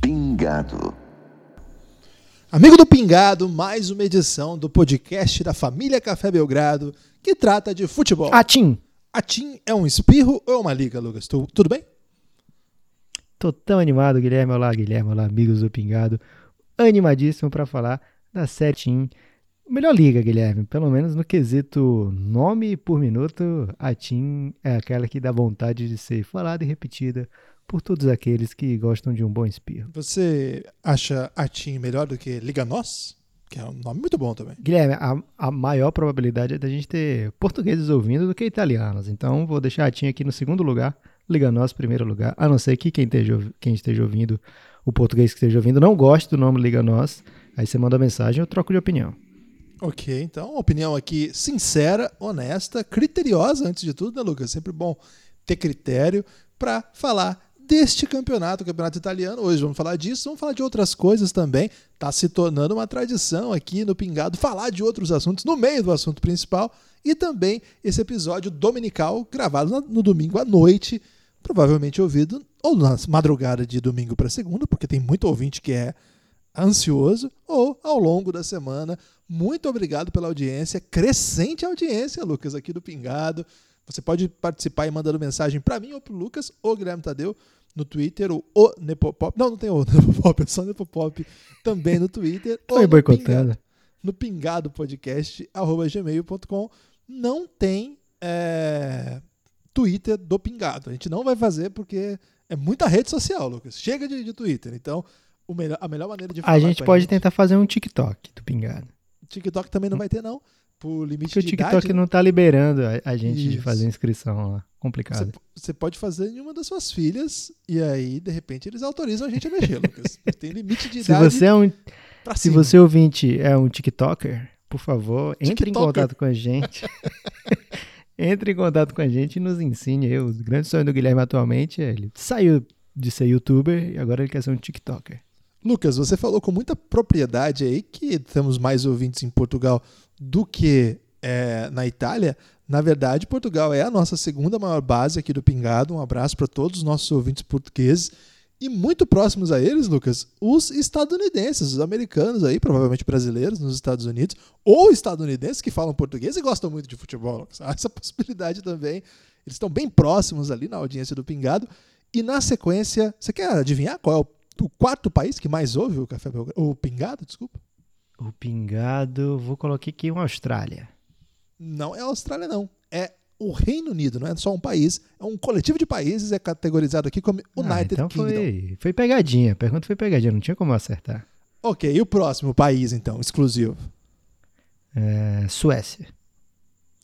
Pingado. Amigo do Pingado, mais uma edição do podcast da família Café Belgrado que trata de futebol. Atim, A TIM é um espirro ou é uma liga, Lucas? Tu- tudo bem? Tô tão animado, Guilherme. Olá, Guilherme. Olá, amigos do Pingado. Animadíssimo para falar da Série Team. Melhor liga, Guilherme. Pelo menos no quesito nome por minuto, a Team é aquela que dá vontade de ser falada e repetida por todos aqueles que gostam de um bom espirro. Você acha a TIM melhor do que Liga Nós? Que é um nome muito bom também. Guilherme, a, a maior probabilidade é da gente ter portugueses ouvindo do que italianos. Então, vou deixar a Team aqui no segundo lugar, Liga Nós primeiro lugar. A não ser que quem esteja, quem esteja ouvindo, o português que esteja ouvindo, não goste do nome Liga Nós. Aí você manda mensagem eu troco de opinião. Ok, então, opinião aqui sincera, honesta, criteriosa antes de tudo, né, Lucas? Sempre bom ter critério para falar deste campeonato, o campeonato italiano. Hoje vamos falar disso, vamos falar de outras coisas também. Tá se tornando uma tradição aqui no Pingado falar de outros assuntos no meio do assunto principal e também esse episódio dominical gravado no domingo à noite, provavelmente ouvido ou na madrugada de domingo para segunda, porque tem muito ouvinte que é ansioso ou ao longo da semana. Muito obrigado pela audiência, crescente audiência, Lucas, aqui do Pingado. Você pode participar e mandando mensagem para mim ou para o Lucas ou Guilherme Tadeu no Twitter, ou o Nepopop. Não, não tem o Nepopop, é só Nepopop também no Twitter. ou Foi. Pingado, no Pingado Podcast, arroba gmail.com. Não tem é, Twitter do Pingado. A gente não vai fazer porque é muita rede social, Lucas. Chega de, de Twitter. Então, o melhor, a melhor maneira de falar A gente pode tentar fazer um TikTok do Pingado. TikTok também não vai ter, não. Por limite Porque o de TikTok idade. não tá liberando a, a gente de Isso. fazer inscrição lá. Complicado. você pode fazer em uma das suas filhas e aí, de repente, eles autorizam a gente a mexer, Lucas. Tem limite de Se idade você é um Se cima. você ouvinte é um TikToker, por favor, entre em TikToker. contato com a gente. entre em contato com a gente e nos ensine. aí. O grande sonho do Guilherme atualmente é ele saiu de ser youtuber e agora ele quer ser um TikToker. Lucas, você falou com muita propriedade aí que temos mais ouvintes em Portugal do que é, na Itália. Na verdade, Portugal é a nossa segunda maior base aqui do Pingado. Um abraço para todos os nossos ouvintes portugueses. E muito próximos a eles, Lucas, os estadunidenses, os americanos aí, provavelmente brasileiros nos Estados Unidos, ou estadunidenses que falam português e gostam muito de futebol. Lucas. Há essa possibilidade também. Eles estão bem próximos ali na audiência do Pingado. E na sequência, você quer adivinhar qual é o, o quarto país que mais ouve o café Belgrado? O Pingado, desculpa. O pingado, vou colocar aqui uma Austrália. Não é a Austrália, não. É o Reino Unido, não é só um país, é um coletivo de países, é categorizado aqui como Ah, United então Kingdom. foi, foi pegadinha. A pergunta foi pegadinha, não tinha como acertar. Ok, e o próximo país, então, exclusivo? É, Suécia.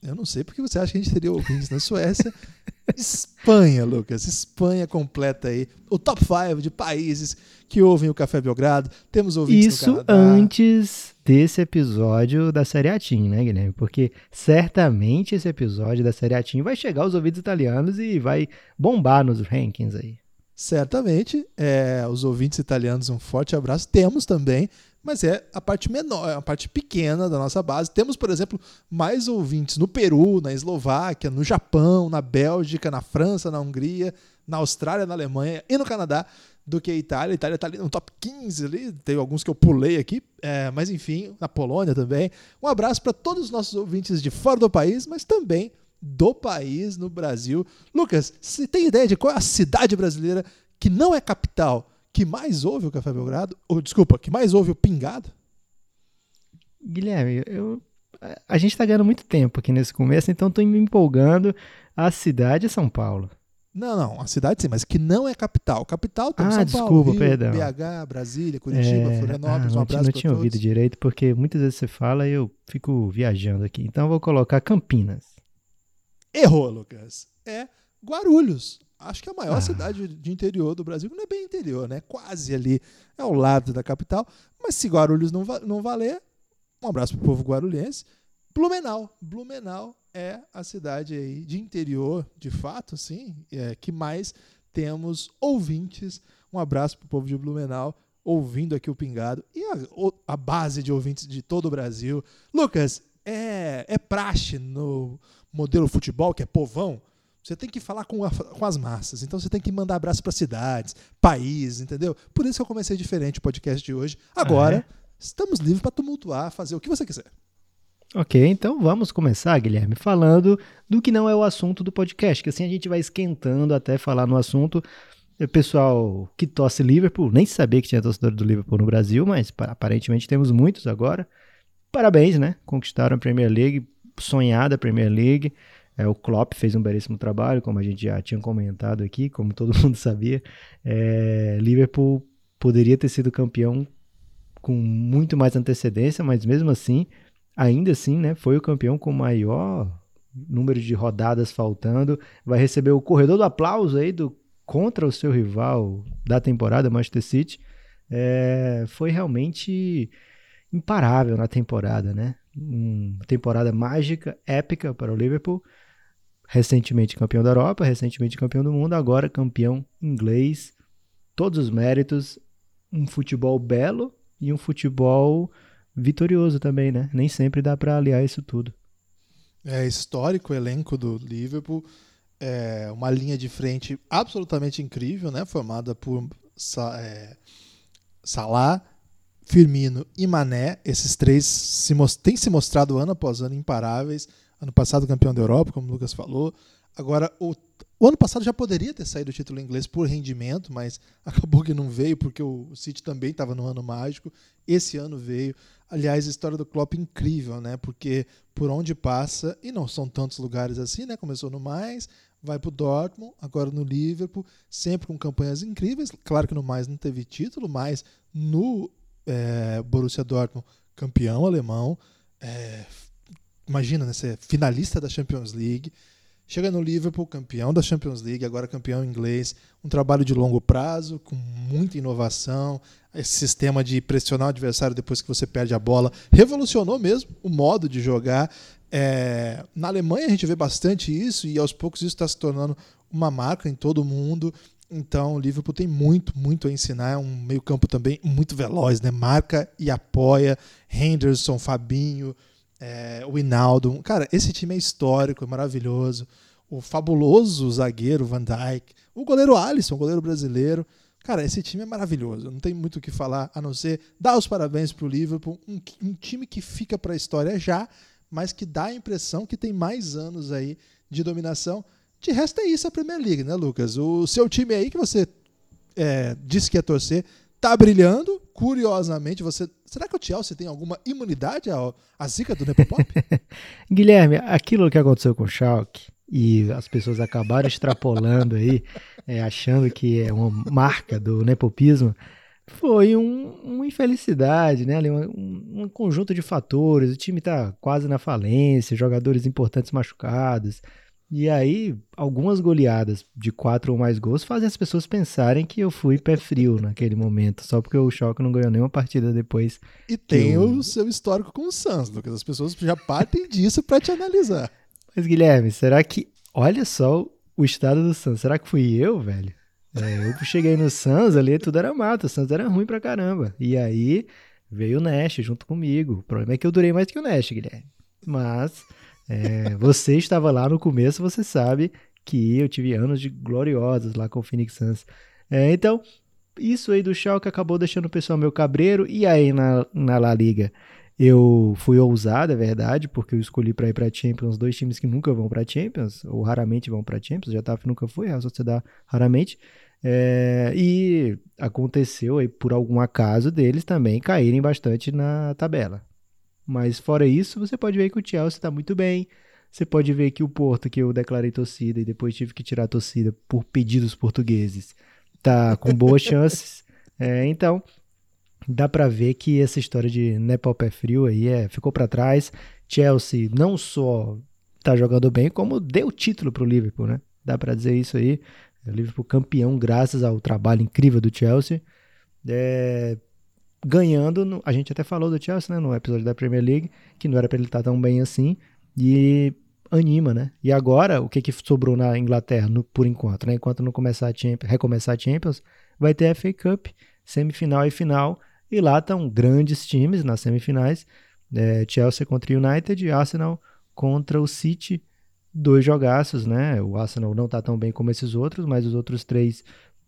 Eu não sei porque você acha que a gente teria ouvintes na Suécia. Espanha, Lucas. Espanha completa aí. O top 5 de países que ouvem o Café Belgrado. Temos ouvintes Isso no Canadá. antes desse episódio da Série A Team, né, Guilherme? Porque certamente esse episódio da Série A Team vai chegar aos ouvidos italianos e vai bombar nos rankings aí. Certamente, é, os ouvintes italianos, um forte abraço. Temos também, mas é a parte menor, a parte pequena da nossa base. Temos, por exemplo, mais ouvintes no Peru, na Eslováquia, no Japão, na Bélgica, na França, na Hungria, na Austrália, na Alemanha e no Canadá do que a Itália. A Itália está ali no top 15 ali, tem alguns que eu pulei aqui, é, mas enfim, na Polônia também. Um abraço para todos os nossos ouvintes de fora do país, mas também do país no Brasil. Lucas, você tem ideia de qual é a cidade brasileira que não é capital que mais ouve o Café Belgrado? Ou, desculpa, que mais ouve o Pingado? Guilherme, eu, a- gente tá ganhando muito tempo aqui nesse começo, então tô me empolgando. A cidade é São Paulo. Não, não, a cidade sim, mas que não é capital. Capital tem Ah, São desculpa, Paulo, Rio, perdão. BH, Brasília, Curitiba, É, Florianópolis. ah, um não, abraço não para tinha todos. ouvido direito, porque muitas vezes você fala e eu fico viajando aqui. Então eu vou colocar Campinas. Errou, Lucas. É Guarulhos. Acho que é a maior Ah. cidade de interior do Brasil, não é bem interior, né? Quase ali, é ao lado da capital. Mas se Guarulhos não, va- não valer, um abraço pro povo guarulhense. Blumenau. Blumenau é a cidade aí de interior, de fato, sim, é, que mais temos ouvintes. Um abraço pro povo de Blumenau ouvindo aqui o Pingado e a, a base de ouvintes de todo o Brasil. Lucas, é, é praxe no modelo futebol, que é povão, você tem que falar com, a, com as massas. Então você tem que mandar abraço para cidades, países, entendeu? Por isso que eu comecei diferente o podcast de hoje. Agora, ah, é? estamos livres para tumultuar, fazer o que você quiser. Ok, então vamos começar, Guilherme, falando do que não é o assunto do podcast, que assim a gente vai esquentando até falar no assunto. O pessoal que torce Liverpool, nem sabia que tinha torcedor do Liverpool no Brasil, mas aparentemente temos muitos agora. Parabéns, né? Conquistaram a Premier League, sonhada Premier League. É, o Klopp fez um belíssimo trabalho, como a gente já tinha comentado aqui, como todo mundo sabia. É, Liverpool poderia ter sido campeão com muito mais antecedência, mas mesmo assim, ainda assim, né, foi o campeão com maior número de rodadas faltando. Vai receber o corredor do aplauso aí do contra o seu rival da temporada, Manchester City. É, foi realmente imparável na temporada, né? Uma temporada mágica, épica para o Liverpool recentemente campeão da Europa, recentemente campeão do mundo, agora campeão inglês. Todos os méritos, um futebol belo e um futebol vitorioso também, né? Nem sempre dá para aliar isso tudo. É histórico o elenco do Liverpool, é uma linha de frente absolutamente incrível, né? Formada por é, Salah, Firmino e Mané. Esses três se têm se mostrado ano após ano imparáveis Ano passado campeão da Europa, como o Lucas falou. Agora, o, o ano passado já poderia ter saído o título inglês por rendimento, mas acabou que não veio, porque o City também estava no ano mágico. Esse ano veio. Aliás, a história do Klopp é incrível, né? Porque por onde passa, e não são tantos lugares assim, né? Começou no mais, vai para o Dortmund, agora no Liverpool, sempre com campanhas incríveis. Claro que no mais não teve título, mas no é, Borussia Dortmund, campeão alemão, é, imagina, né, ser finalista da Champions League, chega no Liverpool, campeão da Champions League, agora campeão inglês, um trabalho de longo prazo, com muita inovação, esse sistema de pressionar o adversário depois que você perde a bola, revolucionou mesmo o modo de jogar. É, na Alemanha a gente vê bastante isso e aos poucos isso está se tornando uma marca em todo o mundo. Então o Liverpool tem muito, muito a ensinar. É um meio-campo também muito veloz, né? Marca e apoia. Henderson, Fabinho, é, o Hinaldo. Cara, esse time é histórico, é maravilhoso. O fabuloso zagueiro Van Dijk. O goleiro Alisson, goleiro brasileiro. Cara, esse time é maravilhoso. Não tem muito o que falar a não ser dar os parabéns para o Liverpool. Um, um, time que fica para a história já, mas que dá a impressão que tem mais anos aí de dominação. De resto é isso a Premier League, né, Lucas? O seu time aí que você é, disse que ia torcer tá brilhando. Curiosamente, você. Será que o Chelsea tem alguma imunidade à, à zica do Nepopop? Guilherme, aquilo que aconteceu com o Schalke e as pessoas acabaram extrapolando aí, é, achando que é uma marca do nepopismo, foi um, uma infelicidade, né? Um, um, conjunto de fatores. O time tá quase na falência, jogadores importantes machucados. E aí, algumas goleadas de quatro ou mais gols fazem as pessoas pensarem que eu fui pé frio naquele momento, só porque o Choque não ganhou nenhuma partida depois. E tem eu... o seu histórico com o Santos, Lucas. As pessoas já partem disso para te analisar. Mas, Guilherme, será que. Olha só o estado do Santos. Será que fui eu, velho? É, eu cheguei no Santos ali, tudo era mato. O Santos era ruim pra caramba. E aí veio o Nash junto comigo. O problema é que eu durei mais que o Nash, Guilherme. Mas é, você estava lá no começo, você sabe que eu tive anos de gloriosos lá com o Phoenix Suns. É, então, isso aí do Schalke acabou deixando o pessoal meio cabreiro. E aí na, na La Liga eu fui ousado, é verdade, porque eu escolhi para ir para Champions dois times que nunca vão para Champions, ou raramente vão para Champions. Já tava nunca foi, a Sociedade raramente. É, e aconteceu aí por algum acaso deles também caírem bastante na tabela. Mas fora isso, você pode ver que o Chelsea está muito bem. Você pode ver que o Porto, que eu declarei torcida e depois tive que tirar a torcida por pedidos portugueses, tá com boas chances. É, então, dá para ver que essa história de Nepal pé frio aí é, ficou para trás. Chelsea não só tá jogando bem, como deu título pro Liverpool, né? Dá para dizer isso aí. O Liverpool campeão graças ao trabalho incrível do Chelsea. É, ganhando. A gente até falou do Chelsea, né, no episódio da Premier League, que não era para ele estar tão bem assim. E anima, né? E agora, o que, que sobrou na Inglaterra, no, por enquanto, né? Enquanto não começar a Champions, recomeçar a Champions, vai ter FA Cup, semifinal e final, e lá estão grandes times nas semifinais, é, Chelsea contra o United, Arsenal contra o City, dois jogaços, né? O Arsenal não está tão bem como esses outros, mas os outros três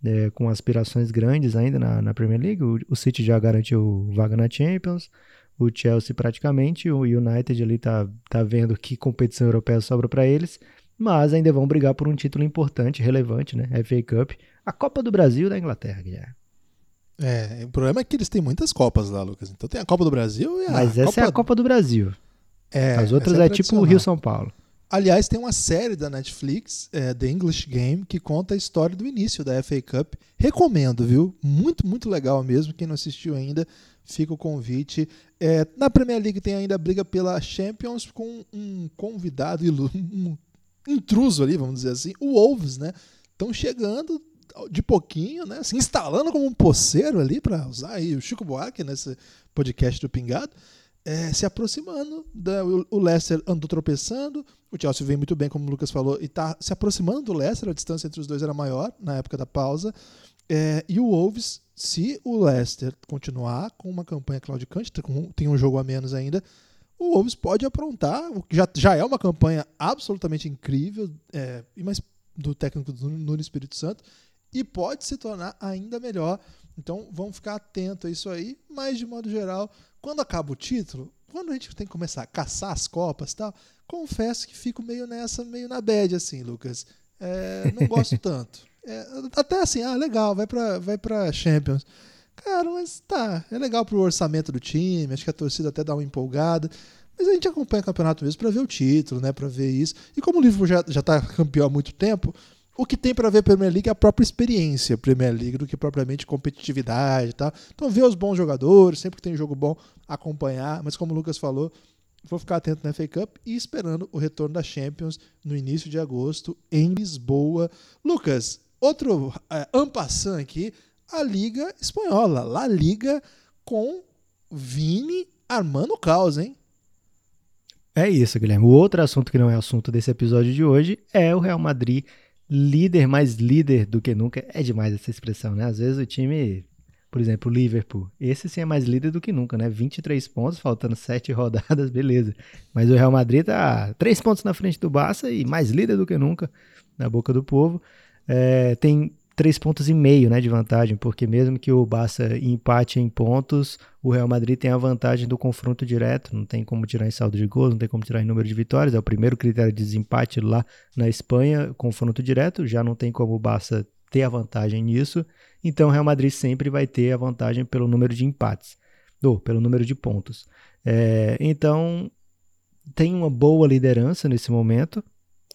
é, com aspirações grandes ainda na, na Premier League. O, o, City já garantiu vaga na Champions, o Chelsea praticamente, o United ali tá, tá vendo que competição europeia sobra para eles, mas ainda vão brigar por um título importante, relevante, né? FA Cup, a Copa do Brasil da Inglaterra, Guilherme. É, o problema é que eles têm muitas Copas lá, Lucas. Então tem a Copa do Brasil e a Mas essa Copa... é a Copa do Brasil. É, As outras é, é tipo o Rio São Paulo. Aliás, tem uma série da Netflix, é, The English Game, que conta a história do início da FA Cup. Recomendo, viu? Muito, muito legal mesmo. Quem não assistiu ainda, fica o convite. É, na Premier League tem ainda a briga pela Champions com um convidado, um intruso ali, vamos dizer assim, o Wolves, né? Estão chegando de pouquinho, né? Se instalando como um poceiro ali, para usar aí o Chico Buarque nesse podcast do Pingado é, se aproximando. Da, o Leicester andou tropeçando, o Chelsea vem muito bem, como o Lucas falou, e está se aproximando do Leicester, a distância entre os dois era maior na época da pausa. É, e o Wolves, se o Leicester continuar com uma campanha claudicante, tem um jogo a menos ainda, o Wolves pode aprontar, o que já, já é uma campanha absolutamente incrível, é, mas do técnico do Nuno Espírito Santo, e pode se tornar ainda melhor. Então vamos ficar atento a isso aí, mas de modo geral, quando acaba o título, quando a gente tem que começar a caçar as copas tal, confesso que fico meio nessa, meio na bad, assim, Lucas. É, não gosto tanto. É, até assim, ah, legal, vai pra, vai pra Champions. Cara, mas tá, é legal pro orçamento do time, acho que a torcida até dá uma empolgada. Mas a gente acompanha o campeonato mesmo para ver o título, né? Para ver isso. E como o Liverpool já, já tá campeão há muito tempo, o que tem para ver Premier League é a própria experiência Premier League do que propriamente competitividade e tal. Então, ver os bons jogadores, sempre que tem jogo bom, acompanhar. Mas, como o Lucas falou, vou ficar atento na FA Cup e esperando o retorno da Champions no início de agosto em Lisboa. Lucas, outro é, ampassant aqui, a Liga Espanhola. La Liga com Vini armando o caos, hein? É isso, Guilherme. O outro assunto que não é assunto desse episódio de hoje é o Real Madrid líder mais líder do que nunca. É demais essa expressão, né? Às vezes o time, por exemplo, o Liverpool, esse sim é mais líder do que nunca, né? 23 pontos, faltando 7 rodadas, beleza. Mas o Real Madrid tá 3 pontos na frente do Barça e mais líder do que nunca na boca do povo. É, tem três pontos e meio né, de vantagem, porque mesmo que o Barça empate em pontos, o Real Madrid tem a vantagem do confronto direto, não tem como tirar em saldo de gols, não tem como tirar em número de vitórias, é o primeiro critério de desempate lá na Espanha, confronto direto, já não tem como o Barça ter a vantagem nisso, então o Real Madrid sempre vai ter a vantagem pelo número de empates, ou pelo número de pontos. É, então tem uma boa liderança nesse momento,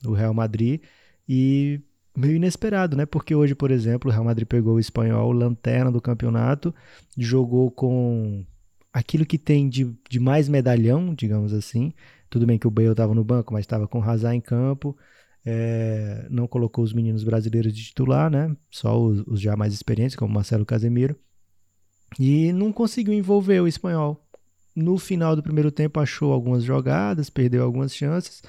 o Real Madrid, e meio inesperado, né? Porque hoje, por exemplo, o Real Madrid pegou o espanhol, lanterna do campeonato, jogou com aquilo que tem de, de mais medalhão, digamos assim. Tudo bem que o Bale estava no banco, mas estava com o Hazard em campo. É, não colocou os meninos brasileiros de titular, né? Só os, os já mais experientes, como Marcelo Casemiro. E não conseguiu envolver o espanhol. No final do primeiro tempo achou algumas jogadas, perdeu algumas chances,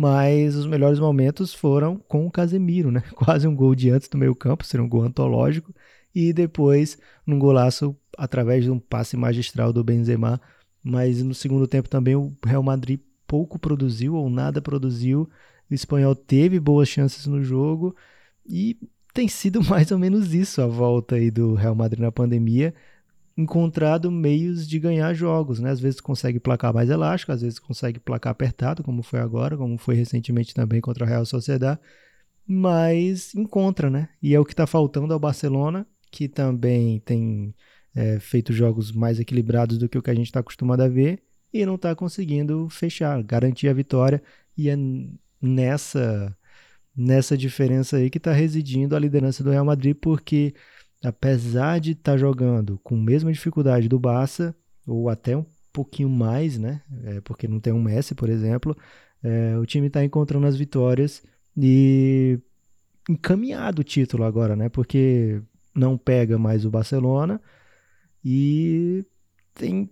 mas os melhores momentos foram com o Casemiro, né? Quase um gol de antes do meio campo, seria um gol antológico, e depois num golaço através de um passe magistral do Benzema, mas no segundo tempo também o Real Madrid pouco produziu ou nada produziu, o espanhol teve boas chances no jogo. E tem sido mais ou menos isso a volta aí do Real Madrid na pandemia, encontrado meios de ganhar jogos, né? Às vezes consegue placar mais elástico, às vezes consegue placar apertado, como foi agora, como foi recentemente também contra o Real Sociedad, mas encontra, né? E é o que está faltando ao Barcelona, que também tem é, feito jogos mais equilibrados do que o que a gente está acostumado a ver e não está conseguindo fechar, garantir a vitória e é nessa nessa diferença aí que está residindo a liderança do Real Madrid, porque apesar de estar tá jogando com a mesma dificuldade do Barça, ou até um pouquinho mais, né? É, porque não tem um Messi, por exemplo, é, o time está encontrando as vitórias e encaminhado o título agora, né? Porque não pega mais o Barcelona e tem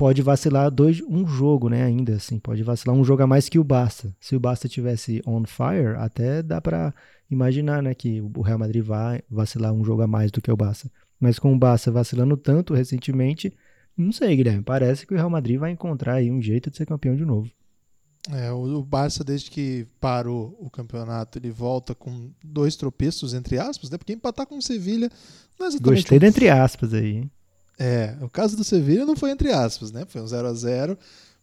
pode vacilar dois, um jogo, né? Ainda assim, pode vacilar um jogo a mais que o Barça. Se o Barça tivesse on fire, até dá para imaginar, né, que o Real Madrid vai vacilar um jogo a mais do que o Barça. Mas com o Barça vacilando tanto recentemente, não sei, Guilherme. Parece que o Real Madrid vai encontrar aí um jeito de ser campeão de novo. É, o Barça, desde que parou o campeonato, ele volta com dois tropeços, entre aspas, né? Porque empatar com o Sevilha não é exatamente. Gostei um... entre aspas aí, hein? É, o caso do Sevilha não foi entre aspas, né? Foi um 0 a 0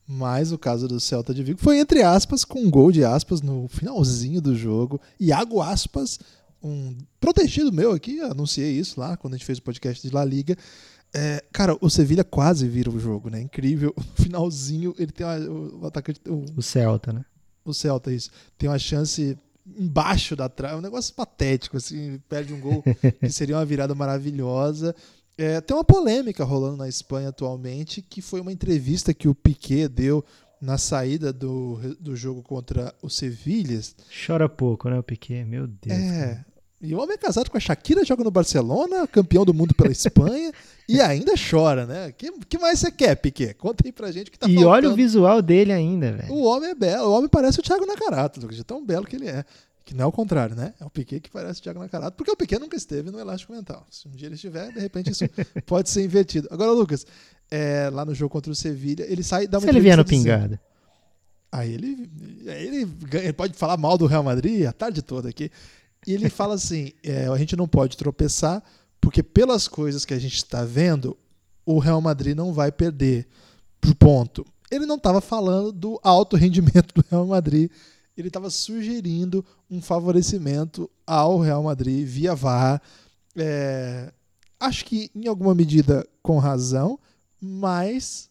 mas o caso do Celta de Vigo foi entre aspas, com um gol de aspas no finalzinho do jogo. Iago Aspas, um protegido meu aqui, anunciei isso lá quando a gente fez o podcast de La Liga. É, cara, o Sevilha quase vira o jogo, né? Incrível. No finalzinho, ele tem uma, o, o atacante. O, o Celta, né? O Celta, isso. Tem uma chance embaixo da trave, um negócio patético, assim, perde um gol que seria uma virada maravilhosa. É, tem uma polêmica rolando na Espanha atualmente, que foi uma entrevista que o Piquet deu na saída do, do jogo contra o Sevilha. Chora pouco, né, o Piquet? Meu Deus. É. Cara. E o homem é casado com a Shakira, joga no Barcelona, campeão do mundo pela Espanha, e ainda chora, né? O que, que mais você quer, Piquet? Conta aí pra gente o que tá E faltando. olha o visual dele ainda, velho. O homem é belo, o homem parece o Thiago Nakarato, de tão belo que ele é. Que não é o contrário, né? É o Piquet que parece o Thiago Nakarato, porque o Piquet nunca esteve no elástico mental. Se um dia ele estiver, de repente isso pode ser invertido. Agora, Lucas, é, lá no jogo contra o Sevilha, ele sai da Se ele vier no pingado. Aí ele, aí ele, ele pode falar mal do Real Madrid a tarde toda aqui. E ele fala assim: é, a gente não pode tropeçar, porque pelas coisas que a gente está vendo, o Real Madrid não vai perder. Ponto. Ele não estava falando do alto rendimento do Real Madrid ele estava sugerindo um favorecimento ao Real Madrid via VAR. É, acho que em alguma medida com razão, mas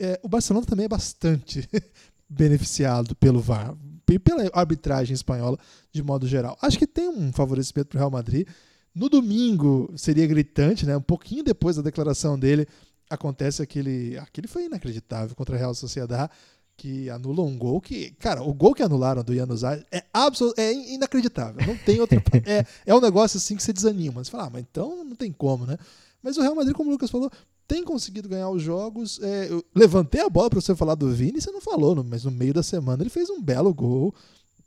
é, o Barcelona também é bastante beneficiado pelo VAR e pela arbitragem espanhola de modo geral. Acho que tem um favorecimento para o Real Madrid. No domingo seria gritante, né? Um pouquinho depois da declaração dele acontece aquele, aquele foi inacreditável contra a Real Sociedad que anula um gol que, cara, o gol que anularam do Januzaj é absolutamente é inacreditável. Não tem outra. é, é um negócio assim que você desanima. Você fala, ah, mas então não tem como, né? Mas o Real Madrid, como o Lucas falou, tem conseguido ganhar os jogos. É, eu levantei a bola para você falar do Vini, você não falou, mas no meio da semana ele fez um belo gol.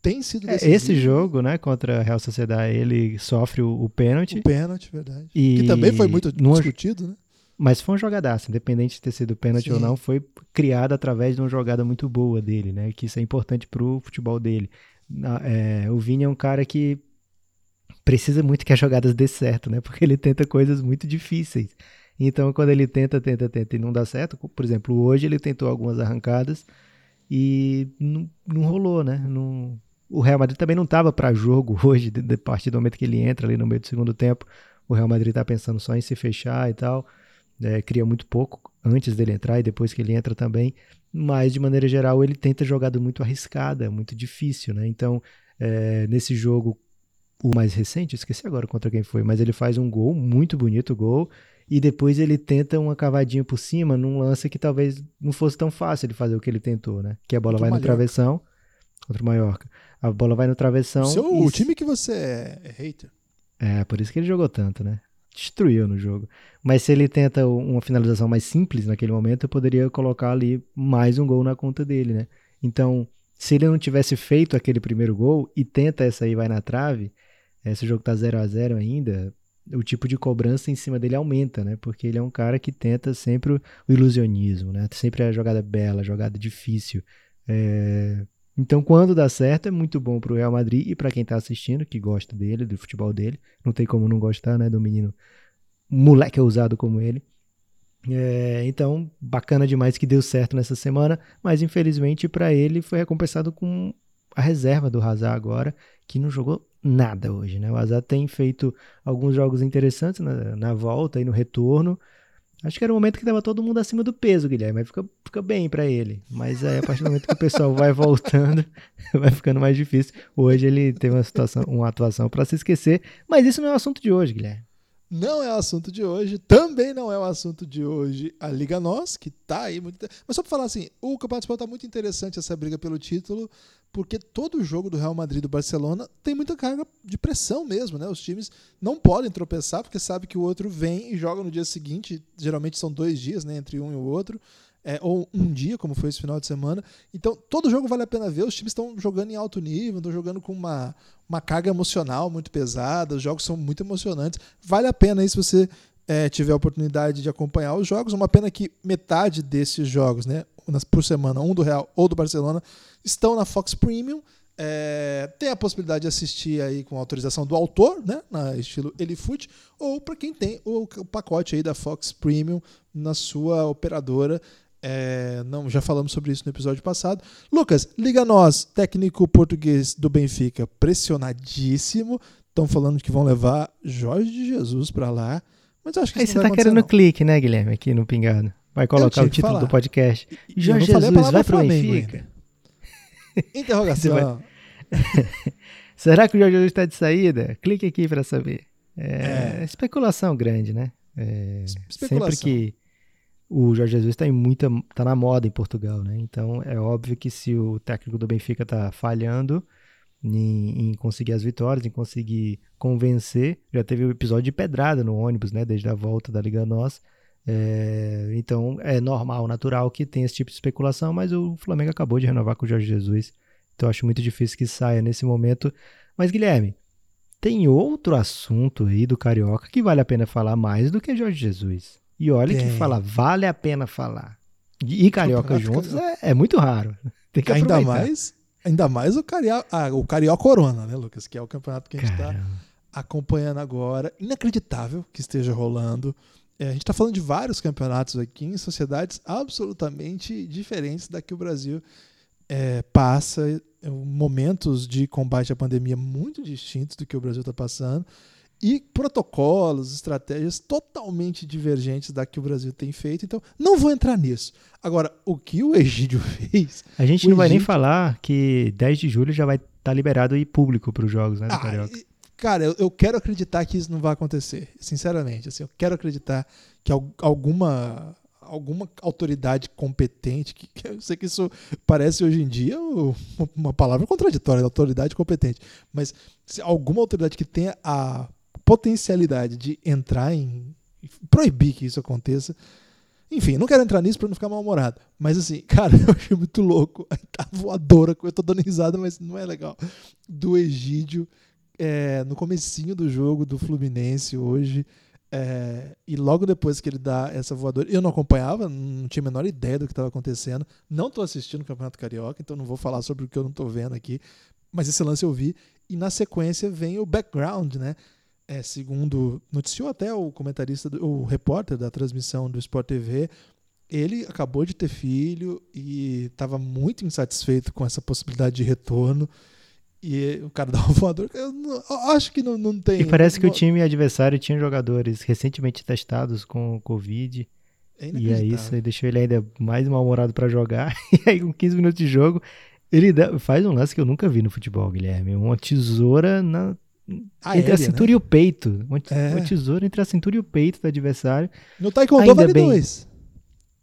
Tem sido é, Esse jogo, né, contra a Real Sociedade, ele sofre o, o pênalti. O pênalti, verdade. E... Que também foi muito discutido, né? Mas foi uma jogadaça, independente de ter sido pênalti Sim. ou não, foi criada através de uma jogada muito boa dele, né? Que isso é importante pro futebol dele. É, o Vini é um cara que precisa muito que as jogadas dê certo, né? Porque ele tenta coisas muito difíceis. Então, quando ele tenta, tenta, tenta e não dá certo, por exemplo, hoje ele tentou algumas arrancadas e não, não rolou, né? Não, o Real Madrid também não estava para jogo hoje, de, de partir do momento que ele entra ali no meio do segundo tempo. O Real Madrid está pensando só em se fechar e tal é, cria muito pouco antes dele entrar e depois que ele entra também, mas de maneira geral ele tenta jogada muito arriscada, muito difícil, né? Então, é, nesse jogo, o mais recente, esqueci agora contra quem foi, mas ele faz um gol, muito bonito gol, e depois ele tenta uma cavadinha por cima num lance que talvez não fosse tão fácil ele fazer o que ele tentou, né? Que a bola vai no travessão contra o Mallorca. A bola vai no travessão. Seu, e... O time que você é, é hater. É, por isso que ele jogou tanto, né? Destruiu no jogo. Mas se ele tenta uma finalização mais simples naquele momento, eu poderia colocar ali mais um gol na conta dele, né? Então, se ele não tivesse feito aquele primeiro gol e tenta essa aí vai na trave, esse jogo tá 0 a 0 ainda, o tipo de cobrança em cima dele aumenta, né? Porque ele é um cara que tenta sempre o ilusionismo, né? Sempre a jogada bela, a jogada difícil. É... Então, quando dá certo, é muito bom para o Real Madrid e para quem está assistindo, que gosta dele, do futebol dele. Não tem como não gostar, né, do menino moleque ousado como ele. É, então, bacana demais que deu certo nessa semana, mas infelizmente para ele foi recompensado com a reserva do Hazard agora, que não jogou nada hoje, né? O Hazard tem feito alguns jogos interessantes na, na volta e no retorno, Acho que era o momento que estava todo mundo acima do peso, Guilherme. Aí fica, fica bem para ele. Mas aí, a partir do momento que o pessoal vai voltando, vai ficando mais difícil. Hoje ele teve uma situação, uma atuação para se esquecer. Mas isso não é o assunto de hoje, Guilherme não é o assunto de hoje, também não é o assunto de hoje a Liga Nós, que tá aí muito. Mas só para falar assim, o Campeonato Espanhol tá muito interessante essa briga pelo título, porque todo jogo do Real Madrid e do Barcelona tem muita carga de pressão mesmo, né? Os times não podem tropeçar, porque sabe que o outro vem e joga no dia seguinte, geralmente são dois dias, né, entre um e o outro. é, ou um dia, como foi esse final de semana. Então, todo jogo vale a pena ver. Os times estão jogando em alto nível, estão jogando com uma, uma carga emocional muito pesada. Os jogos são muito emocionantes. Vale a pena aí se você é, tiver a oportunidade de acompanhar os jogos. Uma pena que metade desses jogos, né, por semana, um do Real ou do Barcelona, estão na Fox Premium. É, tem a possibilidade de assistir aí com autorização do autor, né, na estilo Elifoot, ou para quem tem o, o, pacote aí da Fox Premium na sua operadora. É, não, já falamos sobre isso no episódio passado. Lucas, liga nós, técnico português do Benfica, pressionadíssimo. Estão falando que vão levar Jorge de Jesus para lá. Mas acho que Aí você não tá querendo acontecer, clique, né, Guilherme, aqui no Pingado. Vai colocar o título do podcast. Jorge Jesus vai pro Flamengo Benfica. Interrogação. Será que o Jorge Jesus está de saída? Clique aqui para saber. É. É, especulação grande, né? É, especulação. Sempre que o Jorge Jesus está em muita, tá na moda em Portugal, né? Então é óbvio que se o técnico do Benfica está falhando em, em conseguir as vitórias, em conseguir convencer, já teve o episódio de pedrada no ônibus, né? Desde a volta da Liga Nós. É, então é normal, natural que tenha esse tipo de especulação, mas o Flamengo acabou de renovar com o Jorge Jesus. Então eu acho muito difícil que saia nesse momento. Mas, Guilherme, tem outro assunto aí do Carioca que vale a pena falar mais do que Jorge Jesus. E olha que Tem. falar, vale a pena falar. E Carioca juntos é, é muito raro. Tem que ainda aproveitar. mais, ainda mais o Carioca, ah, o Carioca Corona, né, Lucas? Que é o campeonato que a gente está acompanhando agora. Inacreditável que esteja rolando. É, a gente está falando de vários campeonatos aqui em sociedades absolutamente diferentes da que o Brasil é, passa, é, momentos de combate à pandemia muito distintos do que o Brasil está passando e protocolos, estratégias totalmente divergentes da que o Brasil tem feito. Então, não vou entrar nisso. Agora, o que o Egídio fez. A gente não vai nem falar que 10 de julho já vai estar liberado e público para os jogos, né, do Ah, Carioca. Cara, eu, eu quero acreditar que isso não vai acontecer. Sinceramente, assim, eu quero acreditar que al- alguma alguma autoridade competente, que, eu sei que isso parece hoje em dia uma, palavra contraditória, autoridade competente, mas se alguma autoridade que tenha a potencialidade de entrar em proibir que isso aconteça. Enfim, não quero entrar nisso para não ficar mal-humorado. Mas assim, cara, eu achei muito louco. A voadora, eu tô dando risada, mas não é legal. Do Egídio é, no comecinho do jogo do Fluminense hoje. é, e logo depois que ele dá essa voadora, eu não acompanhava, não tinha a menor ideia do que estava acontecendo. Não estou assistindo o Campeonato Carioca, então não vou falar sobre o que eu não estou vendo aqui. Mas esse lance eu vi. E na sequência vem o background, né? É, segundo noticiou até o comentarista, o repórter da transmissão do Sport TV, ele acabou de ter filho e estava muito insatisfeito com essa possibilidade de retorno. E o cara dá uma voadora. Eu, não- eu acho que não, não tem. E parece que o time adversário tinha jogadores recentemente testados com o Covid. É E aí inacreditável. isso deixou ele ainda mais mal-humorado pra jogar. E aí, com 15 minutos de jogo, ele dá- faz um lance que eu nunca vi no futebol, Guilherme. Uma tesoura na, entre a cintura e o peito. Uma, É. uma tesoura entre a cintura e o peito do adversário. né? No Taekwondo Ainda vale bem. dois.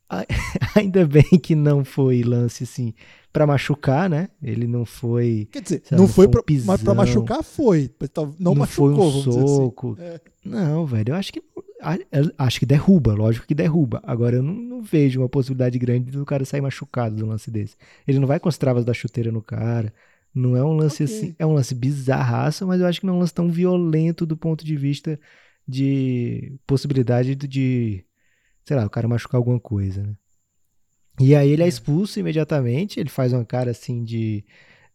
Ainda bem que não foi lance assim pra machucar, né? Ele não foi. Quer dizer, não não foi foi um mas pra pisão. machucar, foi. Não, não machucou, foi um assim. soco. É. Não, velho, eu acho que eu acho que derruba, lógico que derruba. Agora eu não, não vejo uma possibilidade grande do cara sair machucado do lance desse. Ele não vai com as travas da chuteira no cara. Não é um lance Ok. assim, é um lance bizarraço, mas eu acho que não é um lance tão violento do ponto de vista de possibilidade de, de sei lá, o cara machucar alguma coisa, né? E aí ele é É. expulso imediatamente, ele faz uma cara assim de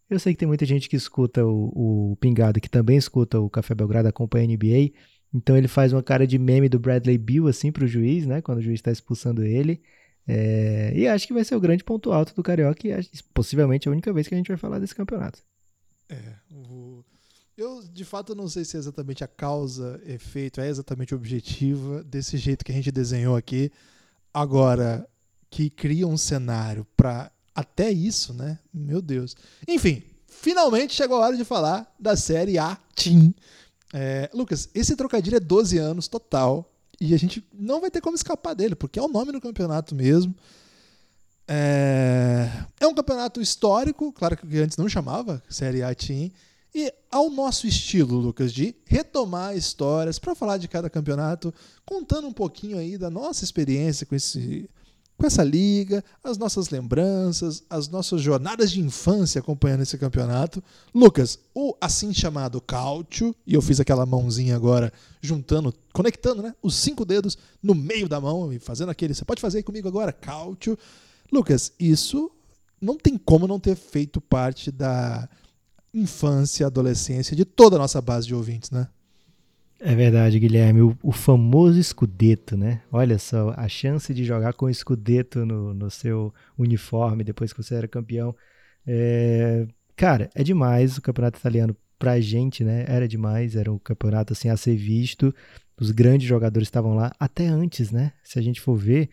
eu sei que tem muita gente que escuta o, o Pingado, que também escuta o Café Belgrado, acompanha a NBA. Então ele faz uma cara de meme do Bradley Bill, assim, pro juiz, né? Quando o juiz está expulsando ele. É, E acho que vai ser o grande ponto alto do Carioca e possivelmente a única vez que a gente vai falar desse campeonato. É, o- Eu, de fato, não sei se é exatamente a causa, efeito, é exatamente objetiva desse jeito que a gente desenhou aqui. Agora, que cria um cenário para até isso, né? Meu Deus. Enfim, finalmente chegou a hora de falar da Série A Team. É, Lucas, esse trocadilho é 12 anos total e a gente não vai ter como escapar dele, porque é o nome do campeonato mesmo. É, é um campeonato histórico, claro que antes não chamava Série A Team, e ao nosso estilo, Lucas, de retomar histórias para falar de cada campeonato, contando um pouquinho aí da nossa experiência com esse com essa liga, as nossas lembranças, as nossas jornadas de infância acompanhando esse campeonato. Lucas, o assim chamado cálcio, e eu fiz aquela mãozinha agora, juntando, conectando né, os cinco dedos no meio da mão e fazendo aquele. Você pode fazer aí comigo agora, cálcio. Lucas, isso não tem como não ter feito parte da infância, adolescência de toda a nossa base de ouvintes, né? É verdade, Guilherme. O, o, famoso escudeto, né? Olha só, a chance de jogar com escudeto no, no seu uniforme depois que você era campeão. É... Cara, é demais o campeonato italiano pra gente, né? Era demais, era um campeonato assim a ser visto. Os grandes jogadores estavam lá até antes, né? Se a gente for ver,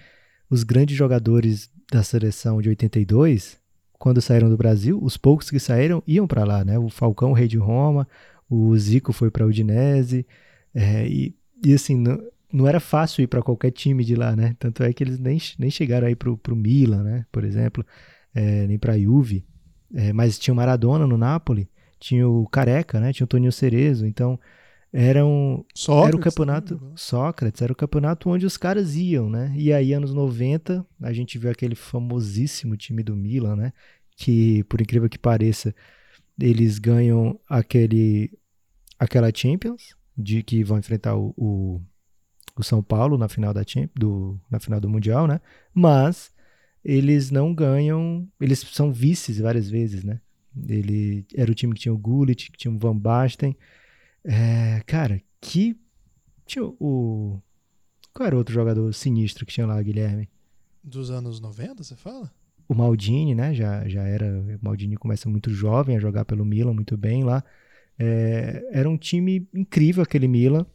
os grandes jogadores da seleção de 82, quando saíram do Brasil, os poucos que saíram iam para lá, né? O Falcão, o rei de Roma, o Zico foi para Udinese. É, e, e assim, não, não era fácil ir para qualquer time de lá, né? Tanto é que eles nem, nem chegaram aí pro, pro Milan, né? Por exemplo, é, nem pra Juve. É, mas tinha o Maradona no Napoli, tinha o Careca, né? Tinha o Toninho Cerezo, então era, um, Sócrates, era o campeonato né? Sócrates, era o campeonato onde os caras iam, né? E aí anos 90, a gente viu aquele famosíssimo time do Milan, né? Que por incrível que pareça, eles ganham aquele aquela Champions, de que vão enfrentar o, o, o São Paulo na final da do na final do mundial, né? Mas eles não ganham, eles são vices várias vezes, né? Ele era o time que tinha o Gullit, que tinha o Van Basten. É, cara, que tinha o qual era o outro jogador sinistro que tinha lá, Guilherme? Dos anos 90, você fala? O Maldini, né? Já, já era. O Maldini começa muito jovem a jogar pelo Milan muito bem lá. É, era um time incrível aquele Milan.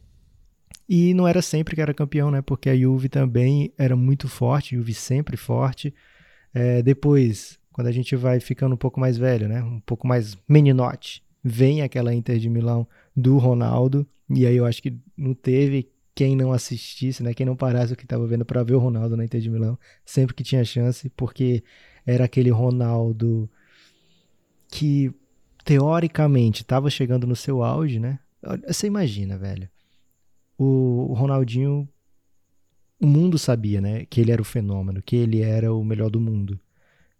E não era sempre que era campeão, né? Porque a Juve também era muito forte, a Juve sempre forte. É, depois, quando a gente vai ficando um pouco mais velho, né? Um pouco mais meninote, vem aquela Inter de Milão do Ronaldo. E aí eu acho que não teve quem não assistisse, né? Quem não parasse o que estava vendo para ver o Ronaldo na Inter de Milão, sempre que tinha chance, porque era aquele Ronaldo que teoricamente estava chegando no seu auge, né? Você imagina, velho. O, Ronaldinho, o mundo sabia, né? Que ele era o fenômeno, que ele era o melhor do mundo.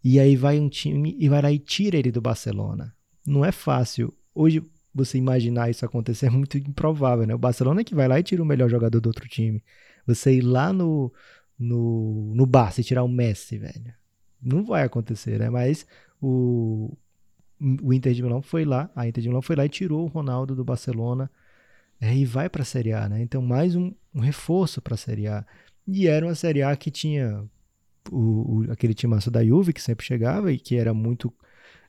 E aí vai um time e vai lá e tira ele do Barcelona. Não é fácil. Hoje você imaginar isso acontecer é muito improvável, né? O Barcelona é que vai lá e tira o melhor jogador do outro time. Você ir lá no, no, no Barça e tirar o Messi, velho. Não vai acontecer, né? Mas o, o Inter de Milão foi lá, a Inter de Milão foi lá e tirou o Ronaldo do Barcelona é, e vai para a Série A, né? Então mais um, um reforço para a Série A. E era uma Série A que tinha o, o, aquele timaço da Juve que sempre chegava e que era muito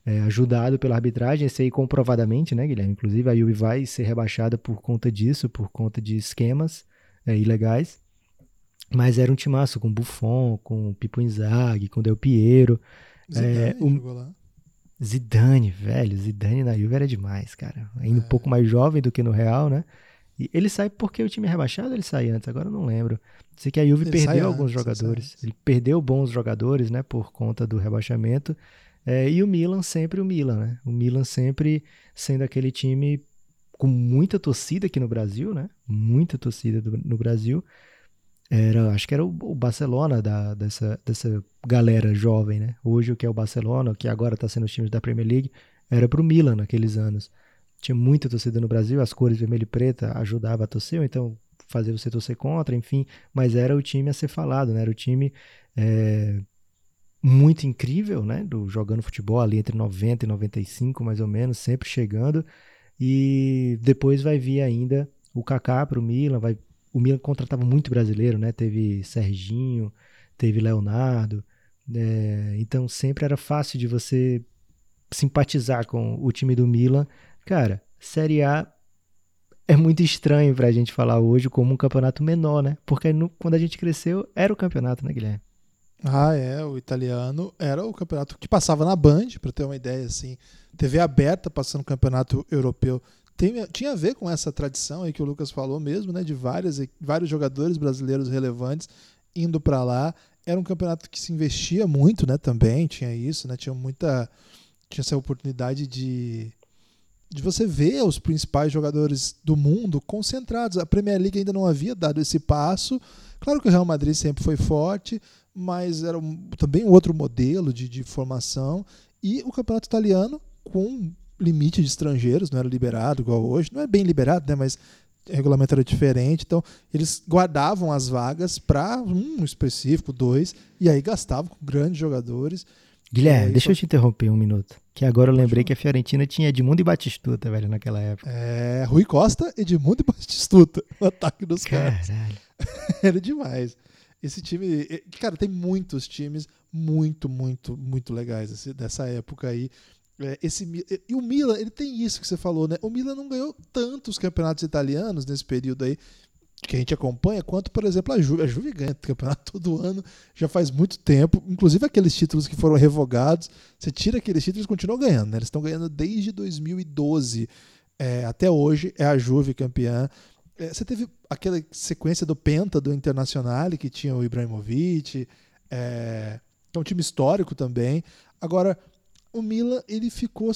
é, ajudado pela arbitragem, esse aí comprovadamente, né, Guilherme? Inclusive a Juve vai ser rebaixada por conta disso, por conta de esquemas é, ilegais. Mas era um timaço com Buffon, com Pipo Inzaghi, com Del Piero. Zidane é, o, lá. Zidane, velho, Zidane na Juve era demais, cara. Ainda é. um pouco mais jovem do que no Real, né? E ele sai porque o time é rebaixado ele sai antes? Agora eu não lembro. Sei que a Juve ele perdeu alguns antes, jogadores. Ele perdeu bons jogadores, né? Por conta do rebaixamento. É, e o Milan sempre o Milan, né? O Milan sempre sendo aquele time com muita torcida aqui no Brasil, né? Muita torcida do, no Brasil. Era, acho que era o, o Barcelona da, dessa, dessa galera jovem, né? Hoje o que é o Barcelona, que agora está sendo os times da Premier League, era para o Milan naqueles anos. Tinha muita torcida no Brasil, as cores vermelho e preta ajudavam a torcer, então fazer você torcer contra, enfim, mas era o time a ser falado, né? Era o time é, muito incrível, né? Do, jogando futebol ali entre 90 e 95, mais ou menos, sempre chegando. E depois vai vir ainda o Kaká para o Milan, vai o Milan contratava muito brasileiro, né? Teve Serginho, teve Leonardo. É, então sempre era fácil de você simpatizar com o time do Milan. Cara, Série A é muito estranho pra gente falar hoje como um campeonato menor, né? Porque no, quando a gente cresceu, era o campeonato, né, Guilherme? Ah, é. O italiano era o campeonato que passava na Band, para ter uma ideia, assim. TV aberta passando o campeonato europeu tem, tinha a ver com essa tradição aí que o Lucas falou mesmo, né? De várias, vários jogadores brasileiros relevantes indo para lá. Era um campeonato que se investia muito, né? Também tinha isso, né? Tinha muita. Tinha essa oportunidade de, de você ver os principais jogadores do mundo concentrados. A Premier League ainda não havia dado esse passo. Claro que o Real Madrid sempre foi forte, mas era um, também outro modelo de, de formação. E o campeonato italiano, com limite de estrangeiros, não era liberado igual hoje. Não é bem liberado, né? mas o regulamento era diferente. Então, eles guardavam as vagas para um específico, dois, e aí gastavam com grandes jogadores. Guilherme, deixa eu te interromper um minuto. Que agora eu lembrei que a Fiorentina tinha Edmundo e Batistuta, velho, naquela época. É, Rui Costa, Edmundo e Batistuta. O ataque dos Caralho. caras. Era demais. Esse time, cara, tem muitos times muito, muito, muito legais dessa época aí. É, esse, e o Milan, ele tem isso que você falou, né? O Milan não ganhou tantos campeonatos italianos nesse período aí que a gente acompanha, quanto, por exemplo, a Juve. A Juve ganha campeonato todo ano, já faz muito tempo. Inclusive aqueles títulos que foram revogados, você tira aqueles títulos e continuam ganhando, né? Eles estão ganhando desde 2012 é, até hoje, é a Juve campeã. É, você teve aquela sequência do Penta do Internacional, que tinha o Ibrahimovic, é, é um time histórico também. Agora, o Milan, ele ficou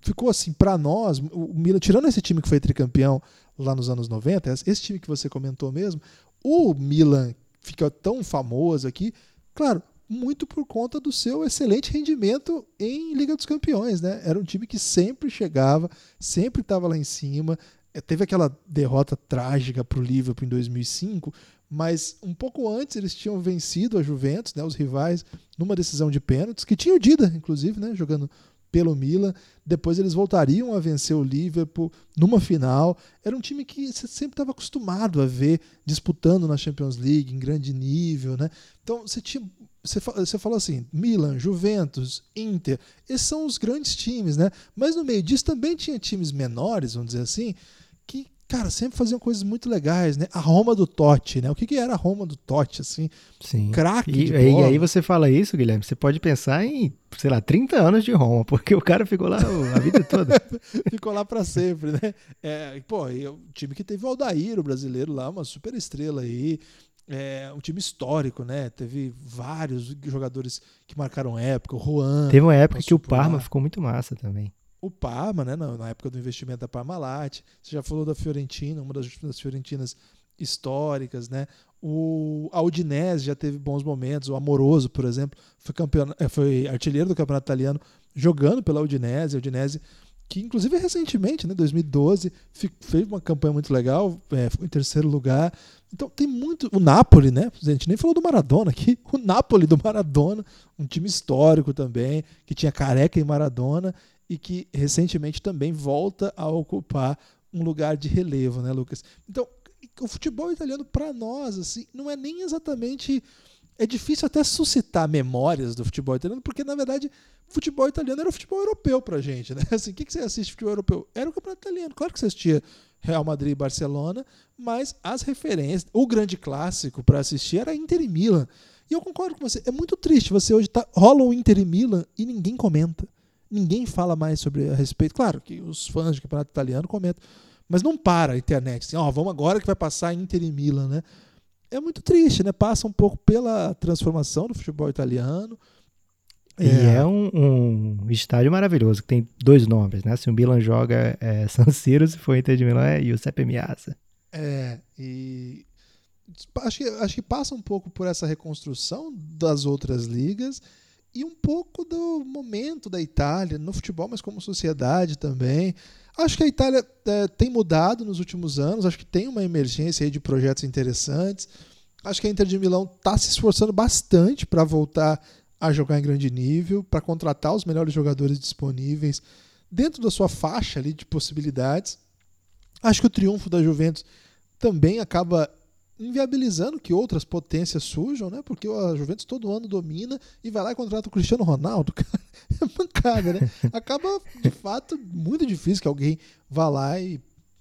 ficou assim para nós, o Milan, tirando esse time que foi tricampeão lá nos anos 90, esse time que você comentou mesmo, o Milan fica tão famoso aqui, claro, muito por conta do seu excelente rendimento em Liga dos Campeões, né? Era um time que sempre chegava, sempre estava lá em cima. É, teve aquela derrota trágica para o Liverpool em 2005, mas um pouco antes eles tinham vencido a Juventus, né, os rivais, numa decisão de pênaltis, que tinha o Dida, inclusive, né, jogando pelo Milan. Depois eles voltariam a vencer o Liverpool numa final. Era um time que você sempre estava acostumado a ver disputando na Champions League em grande nível, né? Então você tinha você, você falou assim, Milan, Juventus, Inter, esses são os grandes times, né? Mas no meio disso também tinha times menores, vamos dizer assim, cara, sempre faziam coisas muito legais, né? A Roma do Totti, né? O que, que era a Roma do Totti, assim? Sim. Craque e, e aí você fala isso, Guilherme, você pode pensar em, sei lá, 30 anos de Roma, porque o cara ficou lá a vida toda. ficou lá para sempre, né? É, pô, e o time que teve o Aldair, o brasileiro lá, uma super estrela aí. É um time histórico, né? Teve vários jogadores que marcaram época, o Juan. Teve uma época que o lá. Parma ficou muito massa também. O Parma, né, na, época do investimento da Parmalat. Você já falou da Fiorentina, uma das, das Fiorentinas históricas, né? O a Udinese já teve bons momentos. O Amoroso, por exemplo, foi, campeão, eh, foi artilheiro do campeonato italiano jogando pela Udinese. A Udinese que inclusive recentemente, né, 2012, fi- fez uma campanha muito legal, é, ficou em terceiro lugar. Então tem muito. O Napoli, né? A gente nem falou do Maradona aqui. O Napoli do Maradona, um time histórico também, que tinha Careca e Maradona e que recentemente também volta a ocupar um lugar de relevo, né, Lucas? Então, o futebol italiano para nós assim, não é nem exatamente é difícil até suscitar memórias do futebol italiano, porque na verdade, futebol italiano era o futebol europeu pra gente, né? Assim, o que que você assiste futebol europeu? Era o campeonato italiano. Claro que você assistia Real Madrid e Barcelona, mas as referências, o grande clássico para assistir era Inter e Milan. E eu concordo com você, é muito triste você hoje tá rola o Inter e Milan e ninguém comenta. Ninguém fala mais sobre a respeito. Claro que os fãs de campeonato italiano comentam, mas não para a internet. Assim, ó, vamos agora que vai passar Inter e Milan, né? É muito triste, né? Passa um pouco pela transformação do futebol italiano. E é um, um estádio maravilhoso, que tem dois nomes, né? Se o Milan joga é, San Siro, se for Inter de Milão é Giuseppe Meazza. É, e acho que, acho que passa um pouco por essa reconstrução das outras ligas e um pouco do momento da Itália no futebol, mas como sociedade também. Acho que a Itália é, tem mudado nos últimos anos, acho que tem uma emergência de projetos interessantes. Acho que a Inter de Milão está se esforçando bastante para voltar a jogar em grande nível, para contratar os melhores jogadores disponíveis dentro da sua faixa ali de possibilidades. Acho que o triunfo da Juventus também acaba inviabilizando que outras potências surjam, né? Porque a Juventus todo ano domina e vai lá e contrata o Cristiano Ronaldo. Cara, é mancada, né? Acaba, de fato, muito difícil que alguém vá lá e,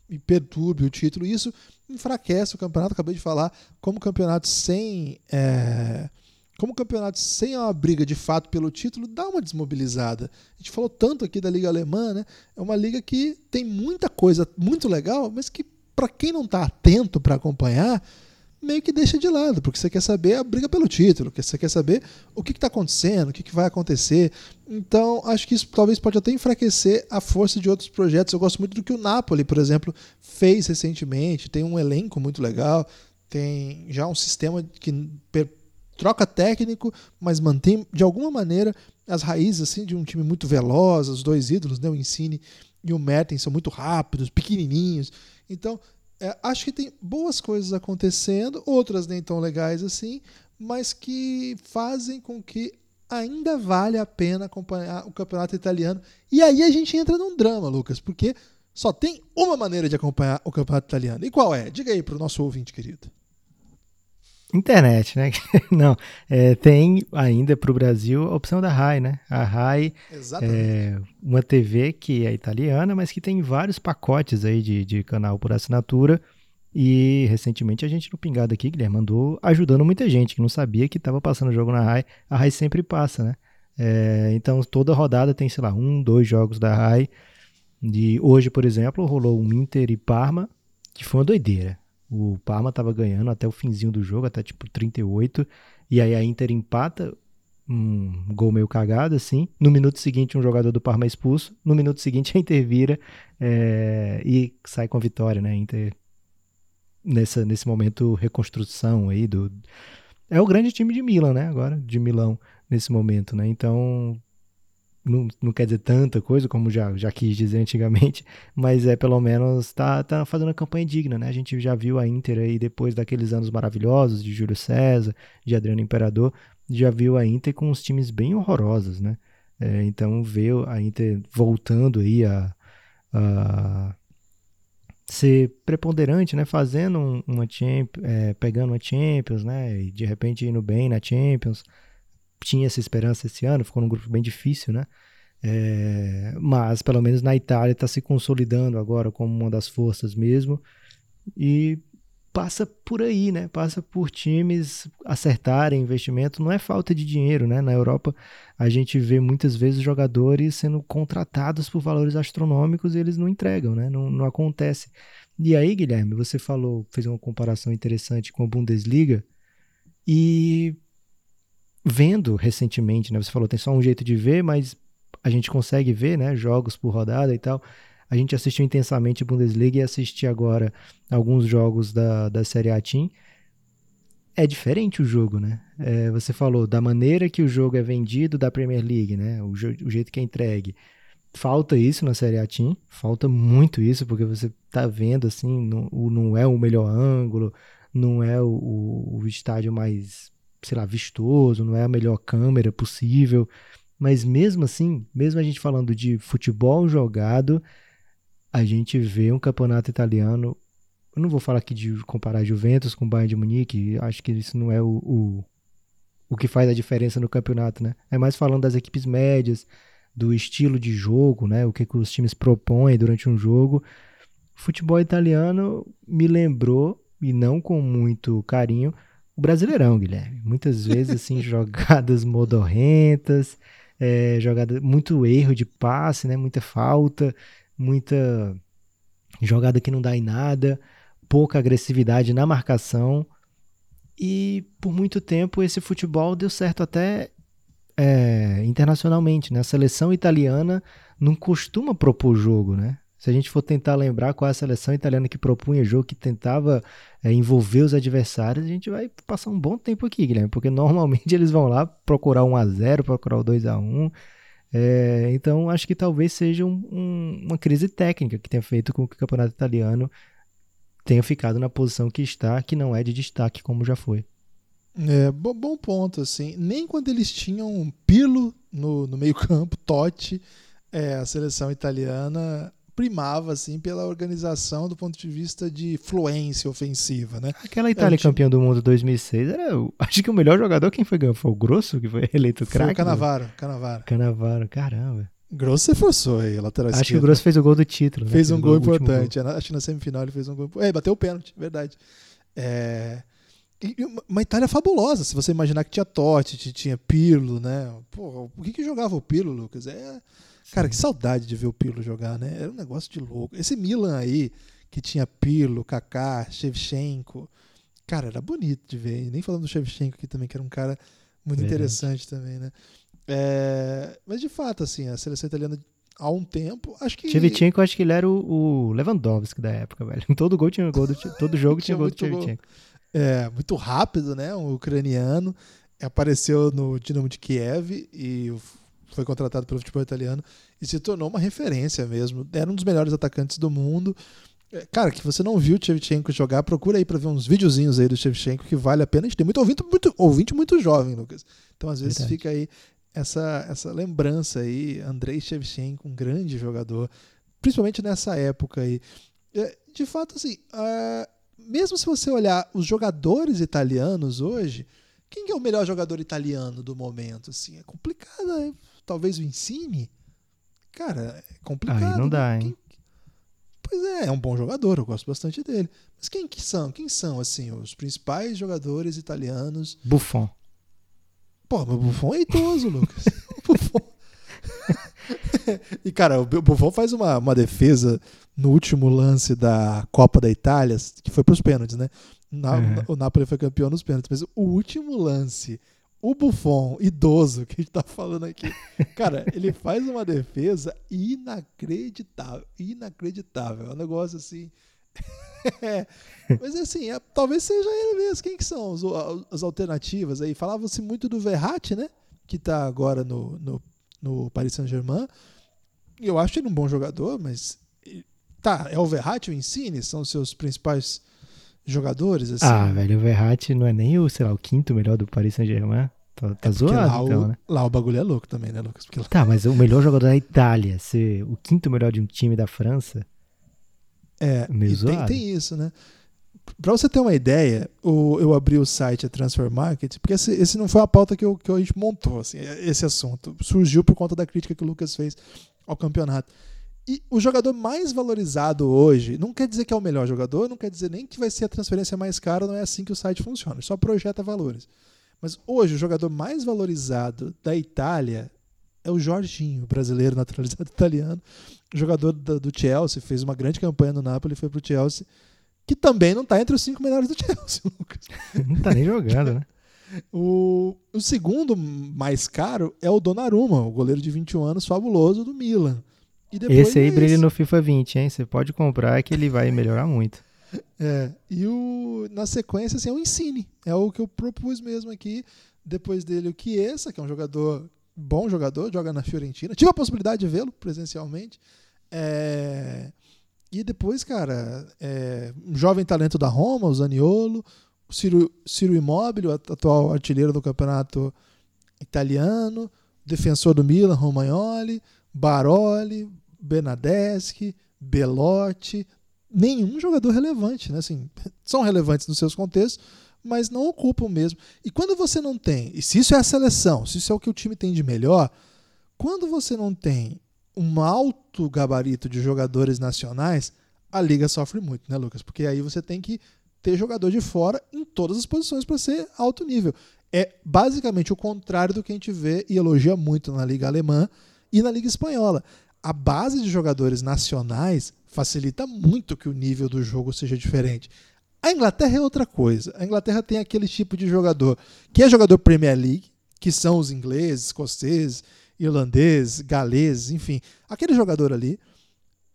e perturbe o título. Isso enfraquece o campeonato. Acabei de falar, como campeonato sem. É, como campeonato sem uma briga de fato pelo título, dá uma desmobilizada. A gente falou tanto aqui da Liga Alemã, né? É uma liga que tem muita coisa muito legal, mas que para quem não está atento para acompanhar, meio que deixa de lado, porque você quer saber a briga pelo título, porque você quer saber o que está acontecendo, o que, que vai acontecer. Então, acho que isso talvez pode até enfraquecer a força de outros projetos. Eu gosto muito do que o Napoli, por exemplo, fez recentemente. Tem um elenco muito legal, tem já um sistema que troca técnico, mas mantém de alguma maneira as raízes assim de um time muito veloz, os dois ídolos, né, o Insigne e o Mertens são muito rápidos, pequenininhos. Então, é, acho que tem boas coisas acontecendo, outras nem tão legais assim, mas que fazem com que ainda vale a pena acompanhar o campeonato italiano. E aí a gente entra num drama, Lucas, porque só tem uma maneira de acompanhar o campeonato italiano. E qual é? Diga aí para o nosso ouvinte querido. Internet, né? Não, é, tem ainda para o Brasil a opção da RAI, né? A RAI é uma TV que é italiana, mas que tem vários pacotes aí de, de canal por assinatura. E recentemente a gente no Pingado aqui, Guilherme, mandou ajudando muita gente que não sabia que estava passando jogo na RAI. A RAI sempre passa, né? É, então toda rodada tem, sei lá, um, dois jogos da RAI. De hoje, por exemplo, rolou um Inter e Parma, que foi uma doideira. O Parma estava ganhando até o finzinho do jogo, até tipo 38. E aí a Inter empata, um gol meio cagado, assim. No minuto seguinte, um jogador do Parma é expulso. No minuto seguinte, a Inter vira é, e sai com a vitória, né? A Inter, nessa, nesse momento, reconstrução aí do. É o grande time de Milan, né? Agora, de Milão, nesse momento, né? Então, não, não quer dizer tanta coisa como já, já quis dizer antigamente, mas é pelo menos tá, tá fazendo uma campanha digna, né? A gente já viu a Inter aí depois daqueles anos maravilhosos de Júlio César, de Adriano Imperador, já viu a Inter com uns times bem horrorosos, né? É, então ver a Inter voltando aí a, a ser preponderante, né? Fazendo um, uma Champions, é, pegando uma Champions, né? E de repente indo bem na Champions tinha essa esperança esse ano, ficou num grupo bem difícil, né? É, mas pelo menos na Itália está se consolidando agora como uma das forças mesmo e passa por aí, né? Passa por times acertarem investimento. Não é falta de dinheiro, né? Na Europa a gente vê muitas vezes jogadores sendo contratados por valores astronômicos e eles não entregam, né? Não, não acontece. E aí, Guilherme, você falou, fez uma comparação interessante com a Bundesliga e vendo recentemente, né? Você falou tem só um jeito de ver, mas a gente consegue ver, né? Jogos por rodada e tal. A gente assistiu intensamente a Bundesliga e assisti agora alguns jogos da, da Série A Team. É diferente o jogo, né? É, você falou da maneira que o jogo é vendido da Premier League, né? O, o jeito que é entregue. Falta isso na Série A Team, falta muito isso, porque você tá vendo assim, não, não é o melhor ângulo, não é o, o, o estádio mais sei lá, vistoso, não é a melhor câmera possível. Mas mesmo assim, mesmo a gente falando de futebol jogado, a gente vê um campeonato italiano. Eu não vou falar aqui de comparar Juventus com Bayern de Munique, acho que isso não é o, o, o que faz a diferença no campeonato, né? É mais falando das equipes médias, do estilo de jogo, né? O que, que os times propõem durante um jogo. O futebol italiano me lembrou, e não com muito carinho, o Brasileirão, Guilherme. Muitas vezes, assim, jogadas modorrentas, é, jogada, muito erro de passe, né? Muita falta, muita jogada que não dá em nada, pouca agressividade na marcação. E por muito tempo esse futebol deu certo até é, internacionalmente, né? A seleção italiana não costuma propor jogo, né? Se a gente for tentar lembrar qual é a seleção italiana que propunha jogo, que tentava é, envolver os adversários, a gente vai passar um bom tempo aqui, Guilherme, porque normalmente eles vão lá procurar 1 a 0 procurar o 2 a 1 é, Então, acho que talvez seja um, um, uma crise técnica que tenha feito com que o campeonato italiano tenha ficado na posição que está, que não é de destaque como já foi. É, bom ponto, assim. Nem quando eles tinham Pirlo no, no meio-campo, Totti, é, a seleção italiana primava assim pela organização do ponto de vista de fluência ofensiva, né? Aquela Itália time... campeã do mundo 2006 era, acho que o melhor jogador quem foi foi o Grosso que foi eleito craque. Foi o Canavaro, Canavaro. Canavaro, caramba. Grosso você forçou aí, lateral Acho que o Grosso fez o gol do título. Né? Fez um gol importante. Gol. Acho que na semifinal ele fez um gol. É, bateu o pênalti, verdade. É... E uma Itália fabulosa, se você imaginar que tinha Totti, tinha Pirlo, né? Pô, o que, que jogava o Pirlo, Lucas? É Cara, que saudade de ver o Pirlo jogar, né? Era um negócio de louco. Esse Milan aí, que tinha Pirlo, Kaká, Shevchenko, Cara, era bonito de ver. Nem falando do Shevchenko aqui também, que era um cara muito Verdade. interessante também, né? É, mas de fato, assim, a seleção italiana há um tempo, acho que. Shevchenko, acho que ele era o, o Lewandowski da época, velho. Todo gol tinha gol do, todo jogo tinha, Tinha gol do muito gol. É, muito rápido, né? Um ucraniano. Apareceu no Dinamo de Kiev e foi contratado pelo futebol italiano e se tornou uma referência mesmo. Era um dos melhores atacantes do mundo. É, Cara, que você não viu o Shevchenko jogar, procura aí pra ver uns videozinhos aí do Shevchenko que vale a pena. A gente tem muito ouvinte muito, ouvinte muito jovem, Lucas. Então, às vezes, Verdade. fica aí essa, essa lembrança aí. Andrei Shevchenko, um grande jogador, principalmente nessa época aí. É, De fato, assim, mesmo se você olhar os jogadores italianos hoje, quem que é o melhor jogador italiano do momento? Assim, é complicado, né? talvez o Insigne. Cara, é complicado. Aí não dá, né? hein? Quem- Pois é, é um bom jogador, eu gosto bastante dele. Mas quem que são? Quem são assim os principais jogadores italianos? Buffon. Pô, mas o Buffon é idoso, Lucas. Buffon. e cara, o Buffon faz uma, uma defesa no último lance da Copa da Itália, que foi pros pênaltis, né? Na- Uhum. O Napoli foi campeão nos pênaltis, mas o último lance, o Buffon, idoso, que a gente tá falando aqui, cara, ele faz uma defesa inacreditável, inacreditável. É um negócio assim. É, Mas assim, é- talvez seja ele mesmo. Quem que são os- as alternativas aí? Falava-se muito do Verratti, né? Que tá agora no, no, no Paris Saint-Germain. E Eu acho ele um bom jogador, mas. Tá, é o Verratti e o Insigne? São os seus principais jogadores? Assim? Ah, velho, o Verratti não é nem o, sei lá, o quinto melhor do Paris Saint-Germain. Tá, tá É porque lá, zoado, então, o, né? lá o bagulho é louco também, né, Lucas? Porque lá- Tá, mas o melhor jogador da Itália ser o quinto melhor de um time da França. É, Meio e tem, zoado. tem isso, né? Pra você ter uma ideia, o- eu abri o site a Transfer Market, porque esse, esse não foi a pauta que, eu, que a gente montou, assim, esse assunto. Surgiu por conta da crítica que o Lucas fez ao campeonato. E o jogador mais valorizado hoje, não quer dizer que é o melhor jogador, não quer dizer nem que vai ser a transferência mais cara, não é assim que o site funciona, só projeta valores. Mas hoje, o jogador mais valorizado da Itália é o Jorginho, brasileiro naturalizado italiano, jogador da- do Chelsea, fez uma grande campanha no Napoli, foi pro Chelsea, que também não está entre os cinco melhores do Chelsea, Lucas. Não tá nem jogando, né? O, o segundo mais caro é o Donnarumma, o goleiro de 21 anos, fabuloso do Milan. Esse aí é brilha esse. no FIFA 20, hein? Você pode comprar que ele vai melhorar muito. É, e o, na sequência, assim, é o Insigne. É o que eu propus mesmo aqui. Depois dele, o Chiesa, que é um jogador, bom jogador, joga na Fiorentina. Tive a possibilidade de vê-lo presencialmente. É, e depois, cara, é, um jovem talento da Roma, o Zaniolo. O Ciro, Ciro Immobile, o atual artilheiro do campeonato italiano. Defensor do Milan, Romagnoli. Baroli, Bernadeschi, Belotti, nenhum jogador relevante, né? Assim, são relevantes nos seus contextos, mas não ocupam mesmo. E quando você não tem, e se isso é a seleção, se isso é o que o time tem de melhor, quando você não tem um alto gabarito de jogadores nacionais, a liga sofre muito, né, Lucas? Porque aí você tem que ter jogador de fora em todas as posições para ser alto nível. É basicamente o contrário do que a gente vê e elogia muito na liga alemã e na liga espanhola. A base de jogadores nacionais facilita muito que o nível do jogo seja diferente. A Inglaterra é outra coisa. A Inglaterra tem aquele tipo de jogador que é jogador Premier League, que são os ingleses, escoceses, irlandeses, galeses, enfim, aquele jogador ali,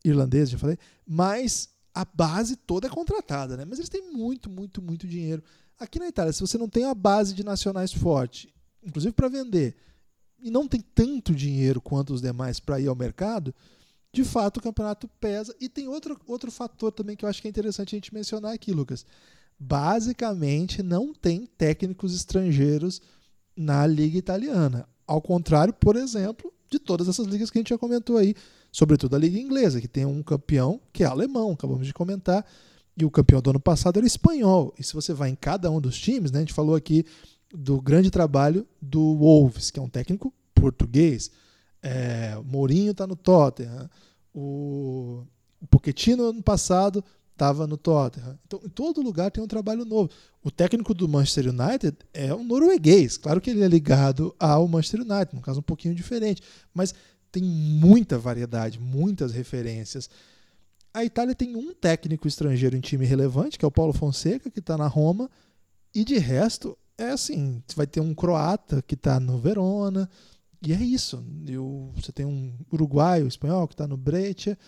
irlandês, já falei, mas a base toda é contratada, né? Mas eles têm muito, muito, muito dinheiro. Aqui na Itália, se você não tem uma base de nacionais forte, inclusive para vender, e não tem tanto dinheiro quanto os demais para ir ao mercado, de fato o campeonato pesa. E tem outro, outro fator também que eu acho que é interessante a gente mencionar aqui, Lucas. Basicamente, não tem técnicos estrangeiros na liga italiana. Ao contrário, por exemplo, de todas essas ligas que a gente já comentou aí, sobretudo a liga inglesa, que tem um campeão que é alemão, acabamos de comentar, e o campeão do ano passado era espanhol. E se você vai em cada um dos times, né, a gente falou aqui do grande trabalho do Wolves, que é um técnico português. É, Mourinho está no Tottenham. O, o Pochettino ano passado estava no Tottenham. Então, em todo lugar tem um trabalho novo. O técnico do Manchester United é um norueguês. Claro que ele é ligado ao Manchester United, no caso um pouquinho diferente, mas tem muita variedade, muitas referências. a Itália tem um técnico estrangeiro em time relevante, que é o Paulo Fonseca, que está na Roma, e de resto, é assim: você vai ter um croata que está no Verona, e é isso. E o, você tem um uruguaio, espanhol, que está no Breccia.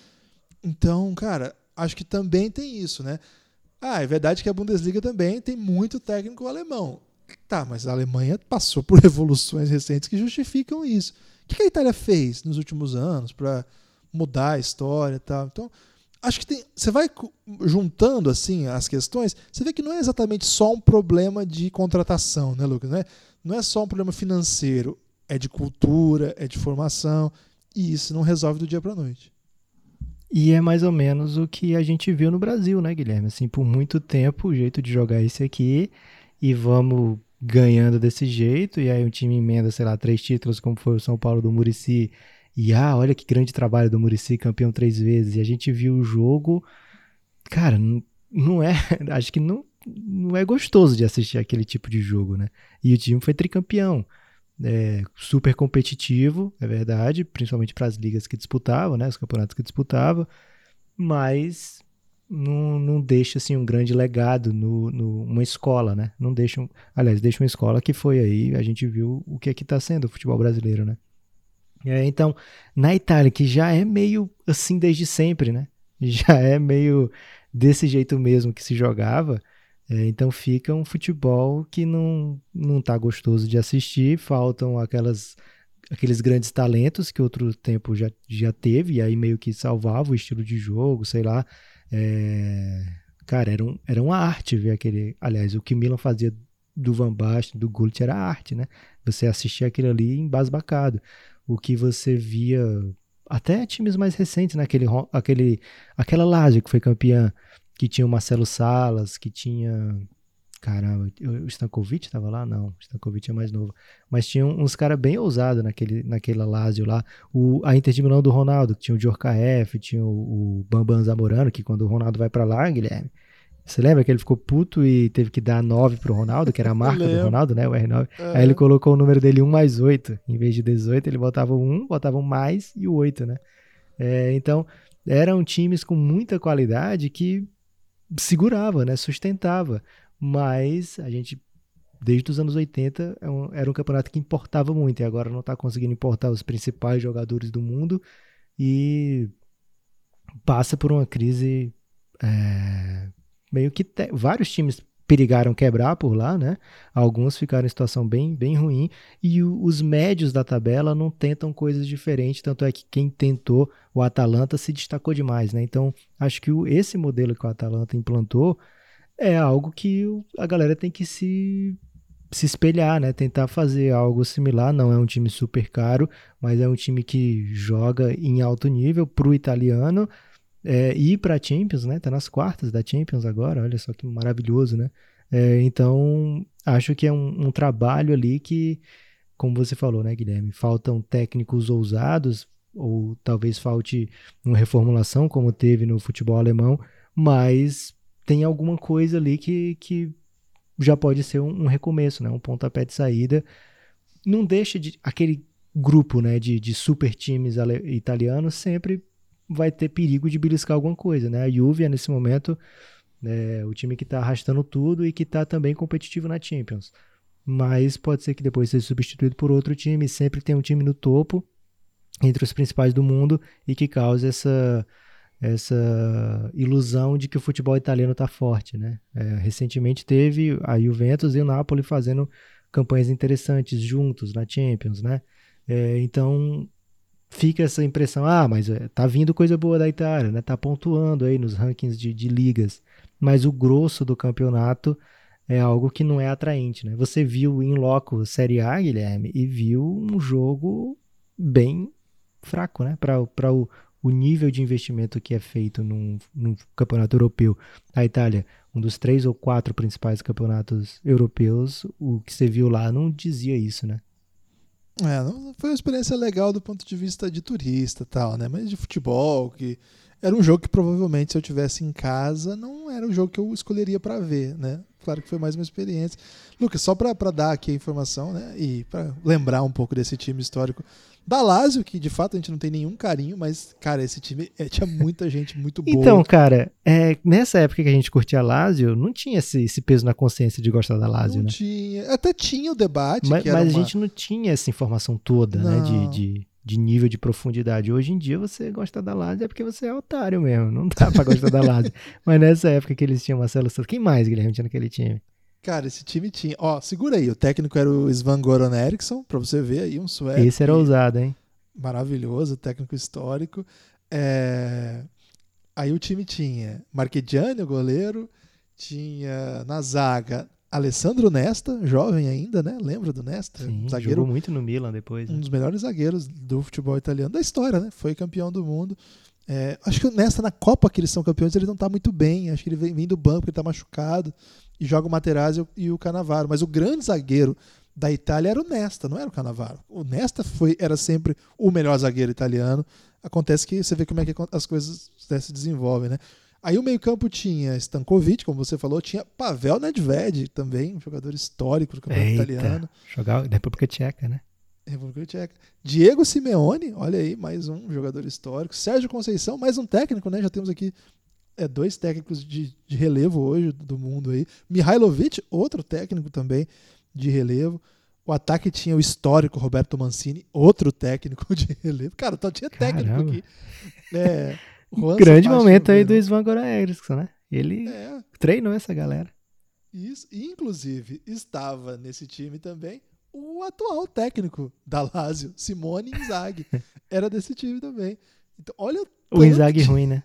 Então, cara, acho que também tem isso, né? Ah, é verdade que a Bundesliga também tem muito técnico alemão. Tá, mas a Alemanha passou por revoluções recentes que justificam isso. O que a Itália fez nos últimos anos para mudar a história e tal? Então, acho que tem, você vai juntando assim as questões, você vê que não é exatamente só um problema de contratação, né, Lucas? Não é, não é só um problema financeiro, é de cultura, é de formação, e isso não resolve do dia para noite. E é mais ou menos o que a gente viu no Brasil, né, Guilherme? Assim, por muito tempo, o jeito de jogar esse aqui e vamos ganhando desse jeito, e aí o time emenda, sei lá, três títulos, como foi o São Paulo do Murici, e ah, olha que grande trabalho do Murici, campeão três vezes, e a gente viu o jogo, cara, não é, acho que não, não é gostoso de assistir aquele tipo de jogo, né? E o time foi tricampeão, é, super competitivo, é verdade, principalmente para as ligas que disputavam, né, os campeonatos que disputavam, mas não, não deixa assim um grande legado no, no uma escola, né? Não deixa, um, aliás, deixa uma escola que foi aí, a gente viu o que é que está sendo o futebol brasileiro, né? É, então, na Itália, que já é meio assim desde sempre, né? Já é meio desse jeito mesmo que se jogava. É, então fica um futebol que não, não tá gostoso de assistir, faltam aquelas aqueles grandes talentos que outro tempo já, já teve, e aí meio que salvava o estilo de jogo, sei lá, é, cara, era, um, era uma arte ver aquele. Aliás, o que Milan fazia do Van Basten, do Gullit, era arte, né? Você assistia aquilo ali embasbacado. O que você via. Até times mais recentes, né? Aquele, aquele, aquela Lazio que foi campeã, que tinha o Marcelo Salas, que tinha Caramba, o Stankovic estava lá? Não, o Stankovic é mais novo. Mas tinha uns caras bem ousados naquele, naquela Lazio lá. O, a Inter de Milão do Ronaldo, que tinha o Djorkaeff, tinha o, o Bambam Zamorano, que quando o Ronaldo vai para lá, Guilherme, você lembra que ele ficou puto e teve que dar 9 pro Ronaldo, que era a marca do Ronaldo, né? O R9. É. Aí ele colocou o número dele 1 mais 8. Em vez de 18, ele botava o 1, botava um mais e o 8, né? É, então, eram times com muita qualidade que segurava, né? Sustentava mas a gente, desde os anos 80, é era um campeonato que importava muito e agora não está conseguindo importar os principais jogadores do mundo e passa por uma crise é, meio que te, vários times perigaram quebrar por lá, né? Alguns ficaram em situação bem, bem ruim e o, os médios da tabela não tentam coisas diferentes, tanto é que quem tentou o Atalanta se destacou demais, né? Então, acho que o, esse modelo que o Atalanta implantou é algo que a galera tem que se, se espelhar, né? Tentar fazer algo similar. Não é um time super caro, mas é um time que joga em alto nível para o italiano é, e para a Champions, né? Tá nas quartas da Champions agora, olha só que maravilhoso, né? É, então, acho que é um, um trabalho ali que, como você falou, né, Guilherme? Faltam técnicos ousados, ou talvez falte uma reformulação, como teve no futebol alemão, mas tem alguma coisa ali que, que já pode ser um, um recomeço, né? um pontapé de saída. Não deixa de. Aquele grupo né, de, de super times italianos sempre vai ter perigo de beliscar alguma coisa. Né? A Juve é, nesse momento, né, o time que está arrastando tudo e que está também competitivo na Champions. Mas pode ser que depois seja substituído por outro time. Sempre tem um time no topo, entre os principais do mundo, e que cause essa essa ilusão de que o futebol italiano está forte, né? É, recentemente teve a Juventus e o Napoli fazendo campanhas interessantes juntos na Champions, né? É, então fica essa impressão, ah, mas é, tá vindo coisa boa da Itália, né? Tá pontuando aí nos rankings de, de ligas, mas o grosso do campeonato é algo que não é atraente, né? Você viu em loco Série A, Guilherme, e viu um jogo bem fraco, né? Para o o nível de investimento que é feito num, num, campeonato europeu. A Itália, um dos três ou quatro principais campeonatos europeus, o que você viu lá não dizia isso, né? É, não foi uma experiência legal do ponto de vista de turista tal, né? Mas de futebol, que era um jogo que provavelmente se eu tivesse em casa não era um jogo que eu escolheria para ver, né? claro que foi mais uma experiência. Lucas, só para dar aqui a informação, né, e para lembrar um pouco desse time histórico da Lazio, que de fato a gente não tem nenhum carinho, mas, cara, esse time é, tinha muita gente muito boa. Então, cara, é, nessa época que a gente curtia a Lazio, não tinha esse, esse peso na consciência de gostar da Lazio, não né? tinha. Até tinha o debate. Mas, mas uma... a gente não tinha essa informação toda, não. né? De, de, de, nível de profundidade. Hoje em dia, você gosta da Lazio é porque você é otário mesmo. Não dá pra gostar da Lazio. Mas nessa época que eles tinham Marcelo Santos, quem mais, Guilherme, tinha naquele time? Cara, esse time tinha. Ó, segura aí. O técnico era o Svan Goran Eriksson, pra você ver aí, um sueco. Esse era ousado, hein? Maravilhoso, técnico histórico. É... Aí o time tinha Marchegiani, o goleiro, tinha na zaga Alessandro Nesta, jovem ainda, né? Lembra do Nesta? Sim, zagueiro, jogou muito no Milan depois. Né? Um dos melhores zagueiros do futebol italiano da história, né? Foi campeão do mundo. É, acho que o Nesta, na Copa que eles são campeões, ele não tá muito bem. Acho que ele vem, vem do banco, ele tá machucado e joga o Materazzi e o Canavaro. Mas o grande zagueiro da Itália era o Nesta, não era o Canavaro. O Nesta foi, era sempre o melhor zagueiro italiano. Acontece que você vê como é que as coisas se desenvolvem, né? Aí o meio-campo tinha Stankovic, como você falou, tinha Pavel Nedved também, um jogador histórico do campeonato Eita, italiano. Jogava da República Tcheca, né? República Tcheca. Diego Simeone, olha aí, mais um jogador histórico. Sérgio Conceição, mais um técnico, né? Já temos aqui é, dois técnicos de, de relevo hoje do mundo aí. Mihailovic, outro técnico também de relevo. O ataque tinha o histórico Roberto Mancini, outro técnico de relevo. Cara, então tinha técnico Caramba. aqui. É, grande momento aí do Svan Goran Eriksson, né? Ele é. treinou essa galera. Isso, inclusive, estava nesse time também o atual técnico da Lazio, Simone Inzaghi. Era desse time também. Então, olha o, Inzaghi ruim, né?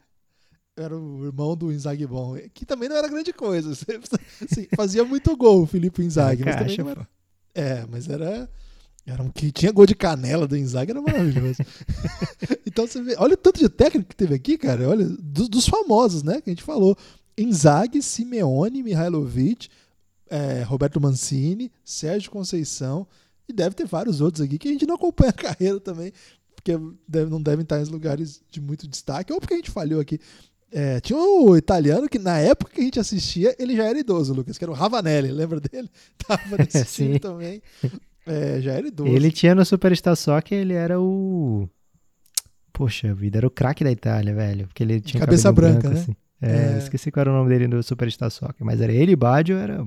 era o irmão do Inzaghi bom, que também não era grande coisa. Assim, fazia muito gol o Felipe Inzaghi, mas também não era. É, mas era era um que tinha gol de canela do Inzaghi, era maravilhoso. então você vê, olha o tanto de técnico que teve aqui, cara, olha, dos, dos famosos, né, que a gente falou. Inzaghi, Simeone, Mihailovic, é, Roberto Mancini, Sérgio Conceição, e deve ter vários outros aqui que a gente não acompanha a carreira também, porque deve, não devem estar em lugares de muito destaque, ou porque a gente falhou aqui. É, tinha um italiano que na época que a gente assistia, ele já era idoso, Lucas, que era o Ravanelli, lembra dele? Tava nesse time também. É, já era idoso. Ele tinha no Superstar Soccer, ele era o. Poxa vida, era o craque da Itália, velho. Porque ele tinha cabeça branca, branco, né? Assim. É, é... Esqueci qual era o nome dele no Superstar Soccer, mas era ele e Baggio, era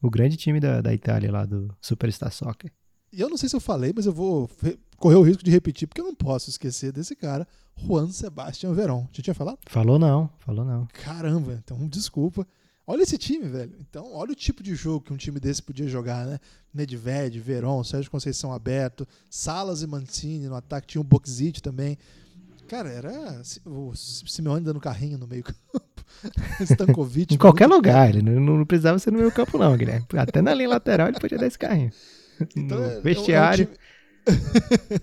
o grande time da, da Itália lá do Superstar Soccer. E eu não sei se eu falei, mas eu vou correr o risco de repetir, porque eu não posso esquecer desse cara, Juan Sebastian Verón. Já tinha falado? Falou não, falou não. Caramba, então desculpa. Olha esse time, velho. Então, olha o tipo de jogo que um time desse podia jogar, né? Nedved, Verón, Sérgio Conceição aberto, Salas e Mancini no ataque, tinha o Boxit também. Cara, era o Simeone dando carrinho no meio campo. Stankovic. em qualquer lugar, ele não, não, precisava ser no meio campo não, Guilherme. Até na linha lateral ele podia dar esse carrinho. Então, no é, vestiário. É um, é um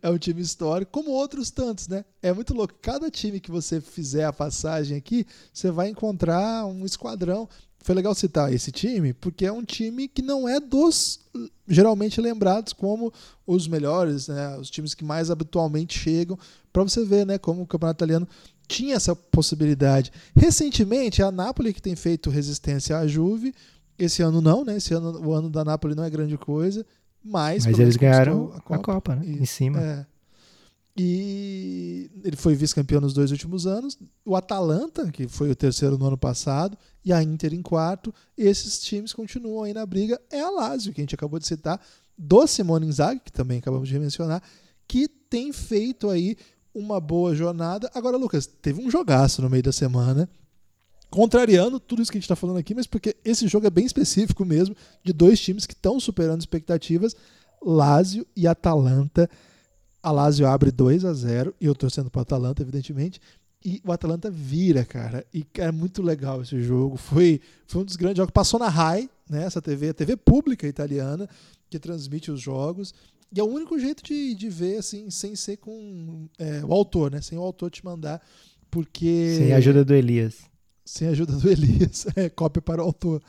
é um time histórico, como outros tantos, né? É muito louco. Cada time que você fizer a passagem aqui, você vai encontrar um esquadrão. Foi legal citar esse time, porque é um time que não é dos geralmente lembrados como os melhores, né? Os times que mais habitualmente chegam. Para você ver, né? Como o campeonato italiano tinha essa possibilidade. Recentemente, a Napoli que tem feito resistência à Juve. Esse ano não, né? Esse ano o ano da Napoli não é grande coisa. Mas, mas eles ganharam a Copa, a Copa né? em cima. É. E ele foi vice-campeão nos dois últimos anos. O Atalanta, que foi o terceiro no ano passado, e a Inter em quarto. Esses times continuam aí na briga. É a Lazio, que a gente acabou de citar, do Simone Inzaghi, que também acabamos de mencionar, que tem feito aí uma boa jornada. Agora, Lucas, teve um jogaço no meio da semana contrariando tudo isso que a gente está falando aqui, mas porque esse jogo é bem específico mesmo, de dois times que estão superando expectativas, Lazio e Atalanta. A Lazio abre 2 a 0 e eu torcendo para o Atalanta, evidentemente. E o Atalanta vira, cara. E é muito legal esse jogo. Foi, foi um dos grandes jogos. Passou na RAI, né, essa TV, a TV pública italiana, que transmite os jogos. E é o único jeito de, de ver, assim, sem ser com é, o autor, né? Sem o autor te mandar. Porque. Sem a ajuda do Elias sem a ajuda do Elias, é cópia para o autor.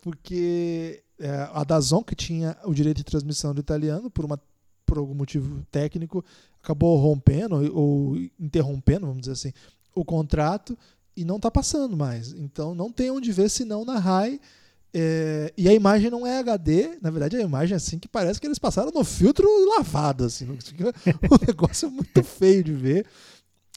Porque é, a Dazon, que tinha o direito de transmissão do italiano, por, uma, por algum motivo técnico, acabou rompendo ou interrompendo, vamos dizer assim, o contrato e não está passando mais. Então não tem onde ver senão na RAI. É, e a imagem não é HD, na verdade a imagem é assim que parece que eles passaram no filtro lavado, assim. o negócio é muito feio de ver.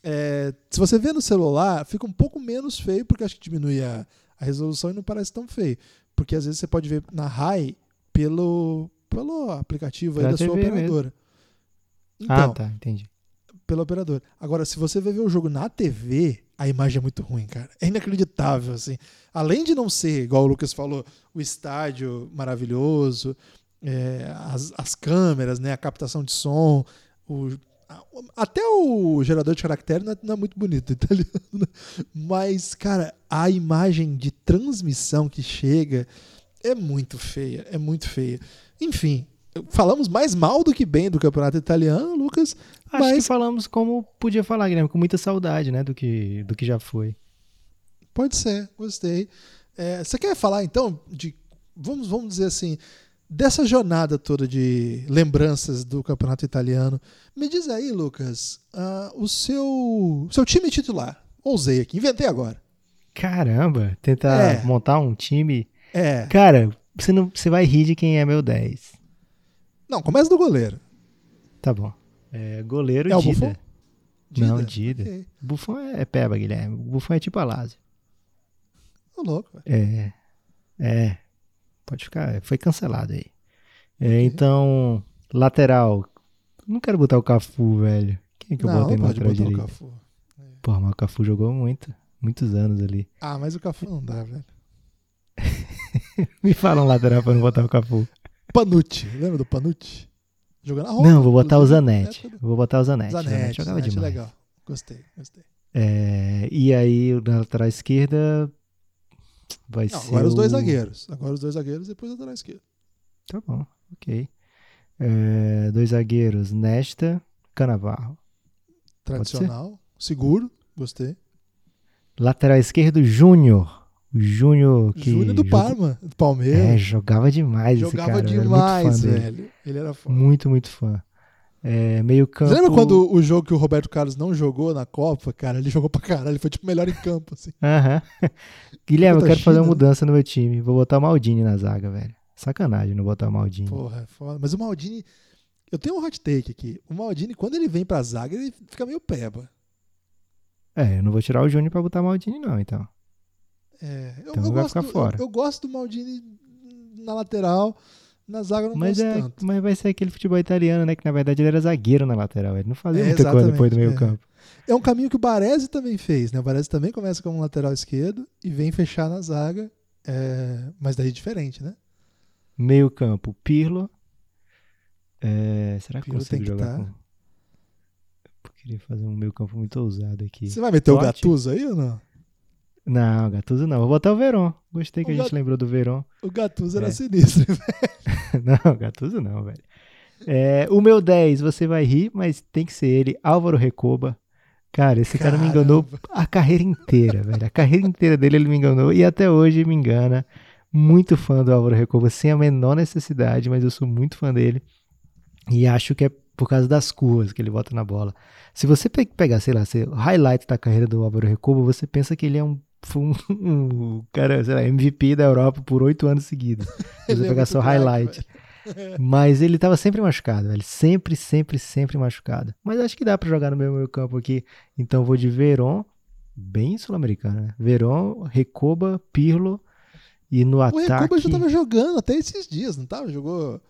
É, se você vê no celular, fica um pouco menos feio, porque acho que diminui a, a resolução e não parece tão feio. Porque às vezes você pode ver na high pelo, pelo aplicativo aí da sua operadora. Então, ah, tá, entendi. Pelo operador. Agora, se você vai ver o jogo na TV, a imagem é muito ruim, cara. É inacreditável, assim. Além de não ser, igual o Lucas falou, o estádio maravilhoso, é, as, as câmeras, né, a captação de som, o, até o gerador de caractere não é, não é muito bonito, italiano. Né? Mas, cara, a imagem de transmissão que chega é muito feia, é muito feia. Enfim, falamos mais mal do que bem do campeonato italiano, Lucas. Acho mas... que falamos como podia falar, Guilherme, com muita saudade, né, do que, do que já foi. Pode ser, gostei. É, você quer falar então de, vamos, vamos dizer assim, dessa jornada toda de lembranças do campeonato italiano? Me diz aí, Lucas, uh, o seu, seu time titular. Ousei aqui, inventei agora. Caramba, tentar é. montar um time. É. Cara, você, não, você vai rir de quem é meu 10. Não, começa do goleiro. Tá bom. É, goleiro é Dida. O Buffon? Dida? Não, Dida. Okay. Buffon é, é peba, Guilherme. O Buffon é tipo a Lázio. Tô louco. É. É. Pode ficar. Foi cancelado aí. É, okay. Então, lateral. Não quero botar o Cafu, velho. Quem é que eu não, botei no lateral direito? O Cafu. É. Porra, mas o Cafu jogou muito. Muitos anos ali. Ah, mas o Cafu não dá, velho. Me fala um lateral pra não botar o Cafu. Panucci, lembra do Panucci? Jogando a Roma. Não, vou botar o Zanetti. Vou botar o Zanetti. Zanetti, Zanetti jogava Zanetti demais. legal. Gostei, gostei. É, e aí, na lateral esquerda, vai Não, ser. Agora os dois zagueiros. Agora os dois zagueiros, depois a lateral esquerda. Tá bom, ok. É, dois zagueiros, Nesta, Canavarro. Tradicional, seguro, gostei. Lateral esquerdo, Júnior. O Júnior que. Júnior do Parma, do Palmeiras. É, jogava demais jogava esse cara. demais, velho. Ele era fã. Muito, muito fã. É, meio campo. Você lembra quando o jogo que o Roberto Carlos não jogou na Copa, cara? Ele jogou pra caralho, ele foi tipo melhor em campo, assim. Aham. Guilherme, eu quero fazer uma mudança no meu time. Vou botar o Maldini na zaga, velho. Sacanagem não botar o Maldini. Porra, é foda. Mas o Maldini. Eu tenho um hot take aqui. O Maldini, quando ele vem pra zaga, ele fica meio peba. É, eu não vou tirar o Júnior pra botar o Maldini, não, então. É, eu, então eu vai gosto, ficar fora. Eu, eu, gosto do Maldini na lateral, na zaga não mas gosto é, tanto. Mas vai ser aquele futebol italiano, né? Que na verdade ele era zagueiro na lateral. Ele não fazia é, muita coisa depois do meio é. campo. É um caminho que o Baresi também fez, né? O Baresi também começa como lateral esquerdo e vem fechar na zaga, é, mas daí diferente, né? Meio campo, Pirlo. É, será que Pirlo consigo jogar tá... com... Eu queria fazer um meio campo muito ousado aqui. Você vai meter Totti? o Gattuso aí ou não? Não, Gattuso não. Vou botar o Verón. Gostei que o a gente lembrou do Verón. O Gattuso era é. sinistro, velho. não, Gattuso não, velho. É, o meu 10, você vai rir, mas tem que ser ele, Álvaro Recoba. Cara, esse Caramba. cara me enganou a carreira inteira, velho. A carreira inteira dele ele me enganou e até hoje me engana. Muito fã do Álvaro Recoba, sem a menor necessidade, mas eu sou muito fã dele. E acho que é por causa das curvas que ele bota na bola. Se você pegar, sei lá, o highlight da carreira do Álvaro Recoba, você pensa que ele é um foi um, um, cara, sei lá, MVP da Europa por oito anos seguidos. Você pegar só highlight. Mas ele tava sempre machucado, velho. Sempre, sempre, sempre machucado. Mas acho que dá para jogar no meu, meu campo aqui. Então vou de Veron, bem sul-americano, né? Veron, Recoba, Pirlo e no o ataque. O Recoba já tava jogando até esses dias, não tava? Jogou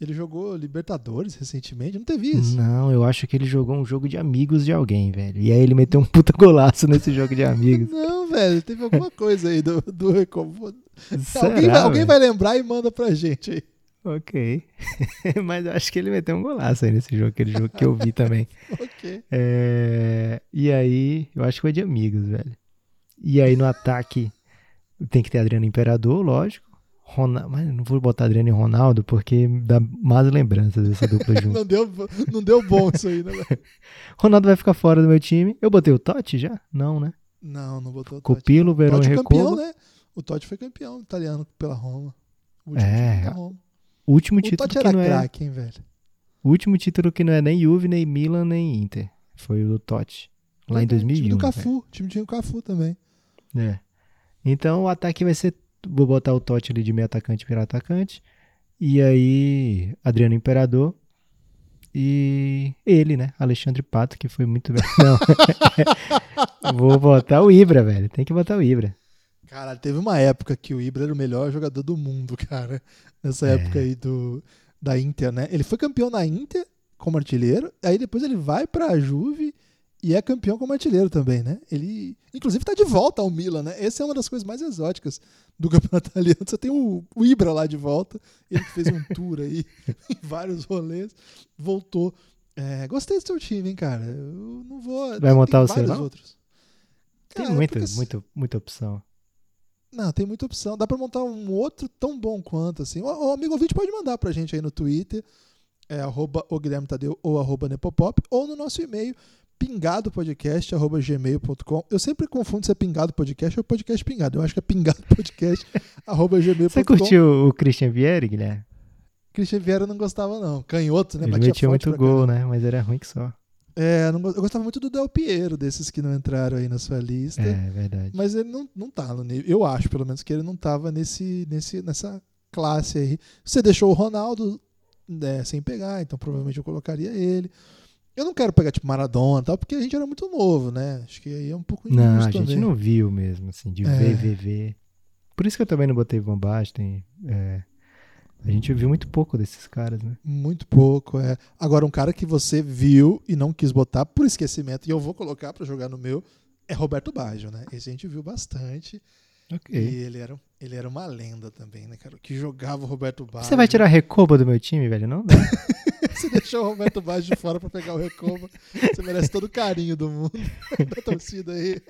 ele jogou Libertadores recentemente, não teve isso? Não, eu acho que ele jogou um jogo de amigos de alguém, velho. E aí ele meteu um puta golaço nesse jogo de amigos. não, velho, teve alguma coisa aí do, do alguém, vai, alguém vai lembrar e manda pra gente aí. Ok. Mas eu acho que ele meteu um golaço aí nesse jogo, aquele jogo que eu vi também. ok. É... E aí, eu acho que foi de amigos, velho. E aí no ataque tem que ter Adriano Imperador, lógico. Ronaldo, mas não vou botar Adriano e Ronaldo porque dá más lembranças dessa dupla junto. não, deu, não deu bom isso aí, né? Ronaldo vai ficar fora do meu time. Eu botei o Totti já? Não, né? Não, não botou o Totti. Copilo, Verão e campeão, né? O Totti foi campeão italiano pela Roma. O último é. Roma. O último título o Totti era que não é... craque, hein, velho? O último título que não é nem Juve, nem Milan, nem Inter. Foi o do Totti. Lá em 2001. O time do Cafu. O time tinha o Cafu também. É. Então o ataque vai ser vou botar o Totti ali de meio atacante virar atacante. E aí, Adriano Imperador. E ele, né? Alexandre Pato, que foi muito bem. Não. vou botar o Ibra, velho. Tem que botar o Ibra. Cara, teve uma época que o Ibra era o melhor jogador do mundo, cara. Nessa é. época aí do, da Inter, né? Ele foi campeão na Inter como artilheiro, aí depois ele vai pra Juve e é campeão como artilheiro também, né? Ele, inclusive, está de volta ao Milan, né? Essa é uma das coisas mais exóticas do campeonato italiano. Você tem o, o Ibra lá de volta, ele fez um tour aí em vários rolês, voltou. É, gostei do seu time, hein, cara? Eu não vou. Vai montar o seu? Outros. Cara, tem muita, porque... muita, muita opção. Não, tem muita opção. Dá para montar um outro tão bom quanto, assim. O, o amigo ouvinte pode mandar pra gente aí no Twitter, é arroba o Guilherme Tadeu ou arroba Nepopop, ou no nosso e-mail, pingadopodcast.gmail.com. Eu sempre confundo se é pingado podcast ou podcast pingado. Eu acho que é pingadopodcast.gmail.com. Você curtiu o Christian Vieri, Guilherme? Christian Vieri eu não gostava, não. Canhoto, né? Ele Batia metia muito gol, né? Mas era ruim que só. É, não, eu gostava muito do Del Piero, desses que não entraram aí na sua lista. É, verdade. Mas ele não, não tá no nível. Eu acho, pelo menos, que ele não tava nesse, nesse, nessa classe aí. Você deixou o Ronaldo né, sem pegar, então provavelmente eu colocaria ele. Eu não quero pegar tipo Maradona tal, porque a gente era muito novo, né? Acho que aí é um pouco injusto Não, a gente também. não viu mesmo, assim, de é. ver, ver, ver. Por isso que eu também não botei Van Basten. É, a gente viu muito pouco desses caras, né? Muito pouco, é. Agora, um cara que você viu e não quis botar por esquecimento, e eu vou colocar para jogar no meu, é Roberto Baggio, né? Esse a gente viu bastante. Okay. E ele era, ele era uma lenda também, né, cara? Que jogava o Roberto Baggio. Você vai tirar a recoba do meu time, velho? Não? Você deixou o Roberto Baggio de fora pra pegar o recoba. Você merece todo o carinho do mundo da torcida aí.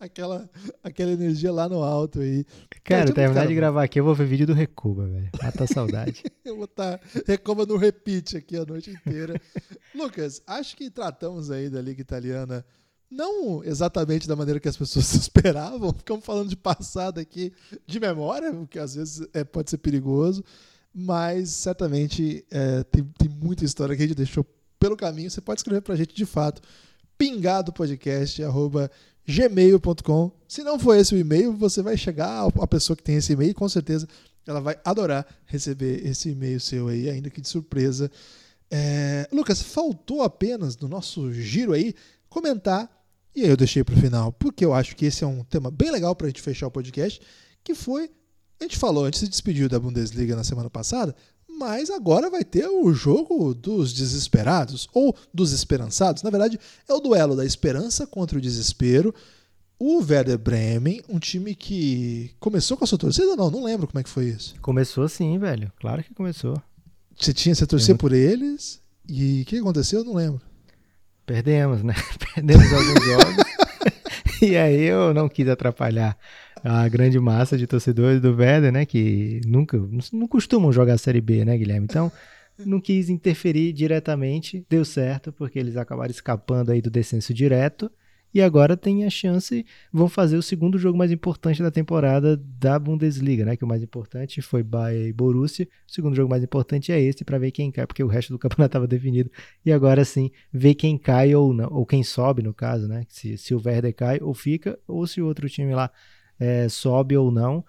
Aquela, aquela energia lá no alto aí. Cara, terminar de gravar aqui, eu vou ver vídeo do Recoba, velho. Mata a saudade. eu vou estar Recoba no repeat aqui a noite inteira. Lucas, acho que tratamos aí da Liga Italiana não exatamente da maneira que as pessoas esperavam, ficamos falando de passado aqui de memória, o que às vezes é, pode ser perigoso, mas certamente é, tem, tem muita história que a gente deixou pelo caminho. Você pode escrever para a gente de fato, pingadopodcast.gmail.com. Se não for esse o e-mail, você vai chegar a pessoa que tem esse e-mail e com certeza ela vai adorar receber esse e-mail seu aí, ainda que de surpresa. É, Lucas, faltou apenas no nosso giro aí comentar e aí eu deixei para o final, porque eu acho que esse é um tema bem legal para a gente fechar o podcast, que foi, a gente falou, a gente se despediu da Bundesliga na semana passada, mas agora vai ter o jogo dos desesperados, ou dos esperançados. Na verdade, é o duelo da esperança contra o desespero. O Werder Bremen, um time que começou com a sua torcida não? Não lembro como é que foi isso. Começou sim, velho. Claro que começou. Você tinha, você torcer por eles, e o que aconteceu? Eu não lembro. Perdemos, né? Perdemos alguns jogos. e aí eu não quis atrapalhar a grande massa de torcedores do Werder, né? Que nunca, não costumam jogar a Série B, né, Guilherme? Então, não quis interferir diretamente. Deu certo, porque eles acabaram escapando aí do descenso direto e agora tem a chance, vão fazer o segundo jogo mais importante da temporada da Bundesliga, né? Que o mais importante foi Bayern e Borussia. O segundo jogo mais importante é esse para ver quem cai, porque o resto do campeonato estava definido. E agora sim, ver quem cai ou não, ou quem sobe no caso, né? Se, se o Werder cai ou fica, ou se o outro time lá é, sobe ou não.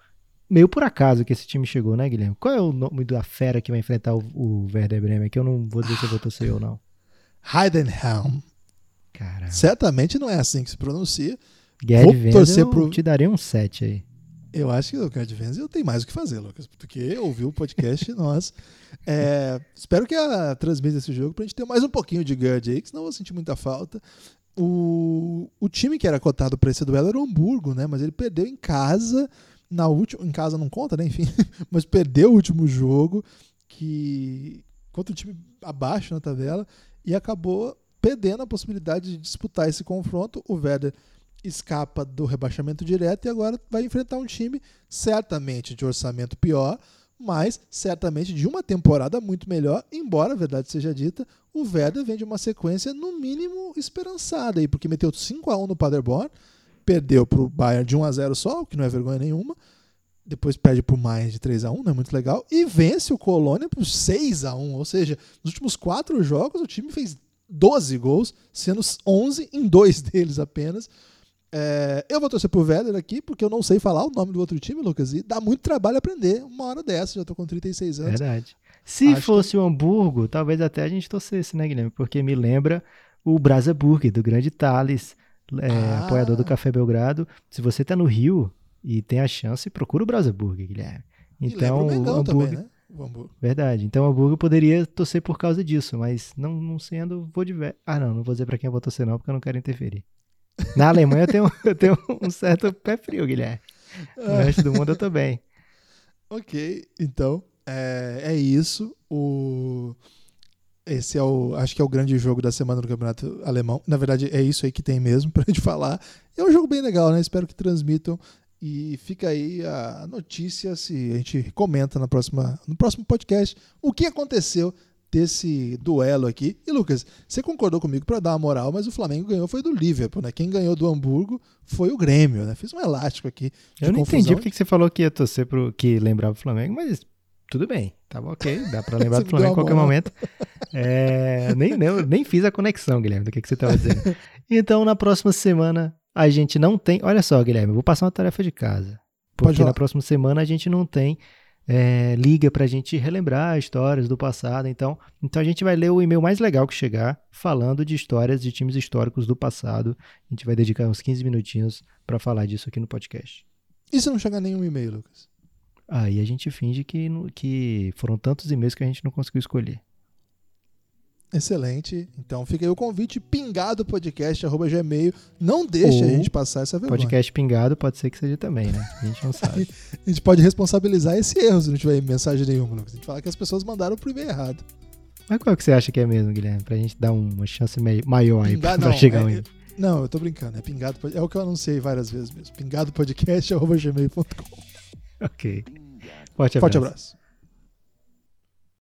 Meio por acaso que esse time chegou, né, Guilherme? Qual é o nome da fera que vai enfrentar o, o Werder Bremen? Que eu não vou dizer se eu vou torcer ou não. Heidenheim. Caramba. Certamente não é assim que se pronuncia. Gerd Vou torcer pro... te daria um 7 aí. Eu acho que o Gerd Wenzel tem mais o que fazer, Lucas, porque ouviu o podcast nós. É, espero que a transmita esse jogo pra gente ter mais um pouquinho de Gerd aí, que senão eu vou sentir muita falta. O, o time que era cotado para esse duelo era o Hamburgo, né? Mas ele perdeu em casa, na última. Em casa não conta, né? Enfim, mas perdeu o último jogo que contra o time abaixo na tabela e acabou perdendo a possibilidade de disputar esse confronto. O Werder escapa do rebaixamento direto e agora vai enfrentar um time certamente de orçamento pior, mas certamente de uma temporada muito melhor, embora a verdade seja dita, o Werder vem de uma sequência no mínimo esperançada aí, porque meteu 5 a 1 no Paderborn, perdeu para o Bayern de 1 a 0 só, o que não é vergonha nenhuma. Depois perde por mais de 3 a 1 não é muito legal. E vence o Colônia por 6 a 1 Ou seja, nos últimos quatro jogos o time fez 12 gols, sendo 11 em dois deles apenas. É, eu vou torcer pro Werder aqui, porque eu não sei falar o nome do outro time, Lucas, e dá muito trabalho aprender uma hora dessa, já tô com 36 anos. Verdade. Se Acho fosse que... o Hamburgo, talvez até a gente torcesse, né, Guilherme? Porque me lembra o Brasaburg, do grande Thales, é, ah. apoiador do Café Belgrado. Se você tá no Rio e tem a chance, procura o Brasaburg, Guilherme. Então, o Hamburgo, também, né? Verdade. Então o Hamburgo poderia torcer por causa disso, mas não, não sendo, vou de Ah, não, não vou dizer para quem eu vou torcer, não, porque eu não quero interferir. Na Alemanha eu tenho, eu tenho um certo pé frio, Guilherme. No resto do mundo eu tô bem. Ok, então é, é isso. O... Esse é o. Acho que é o grande jogo da semana do Campeonato Alemão. Na verdade, é isso aí que tem mesmo pra gente falar. É um jogo bem legal, né? Espero que transmitam. E fica aí a notícia se a gente comenta na próxima, no próximo podcast o que aconteceu desse duelo aqui. E Lucas, você concordou comigo para dar uma moral, mas o Flamengo ganhou foi do Liverpool, né? Quem ganhou do Hamburgo foi o Grêmio, né? Fiz um elástico aqui. Eu não confusão. entendi porque você falou que ia torcer pro que lembrava o Flamengo, mas tudo bem, tava ok, dá para lembrar do Flamengo em qualquer momento. É, nem, nem, nem fiz a conexão, Guilherme, do que, que você estava dizendo. Então, na próxima semana, a gente não tem. Olha só, Guilherme, eu vou passar uma tarefa de casa. Porque na próxima semana a gente não tem é, liga para a gente relembrar histórias do passado. Então, então a gente vai ler o e-mail mais legal que chegar, falando de histórias de times históricos do passado. A gente vai dedicar uns 15 minutinhos para falar disso aqui no podcast. E se não chegar nenhum e-mail, Lucas? Aí a gente finge que, que foram tantos e-mails que a gente não conseguiu escolher. Excelente. Então fica aí o convite pingado podcast arroba gmail. Não deixe Ou a gente passar essa vergonha. Podcast pingado pode ser que seja também, né? A gente não sabe. a gente pode responsabilizar esse erro se não tiver mensagem nenhuma, Lucas. A gente fala que as pessoas mandaram pro e-mail errado. Mas qual que você acha que é mesmo, Guilherme? Pra gente dar uma chance maior aí pra, não, chegar é, Não, eu tô brincando. É pingado. É o que eu anunciei várias vezes mesmo. Pingadopodcast arroba gmail.com. Ok. Forte abraço. Forte abraço.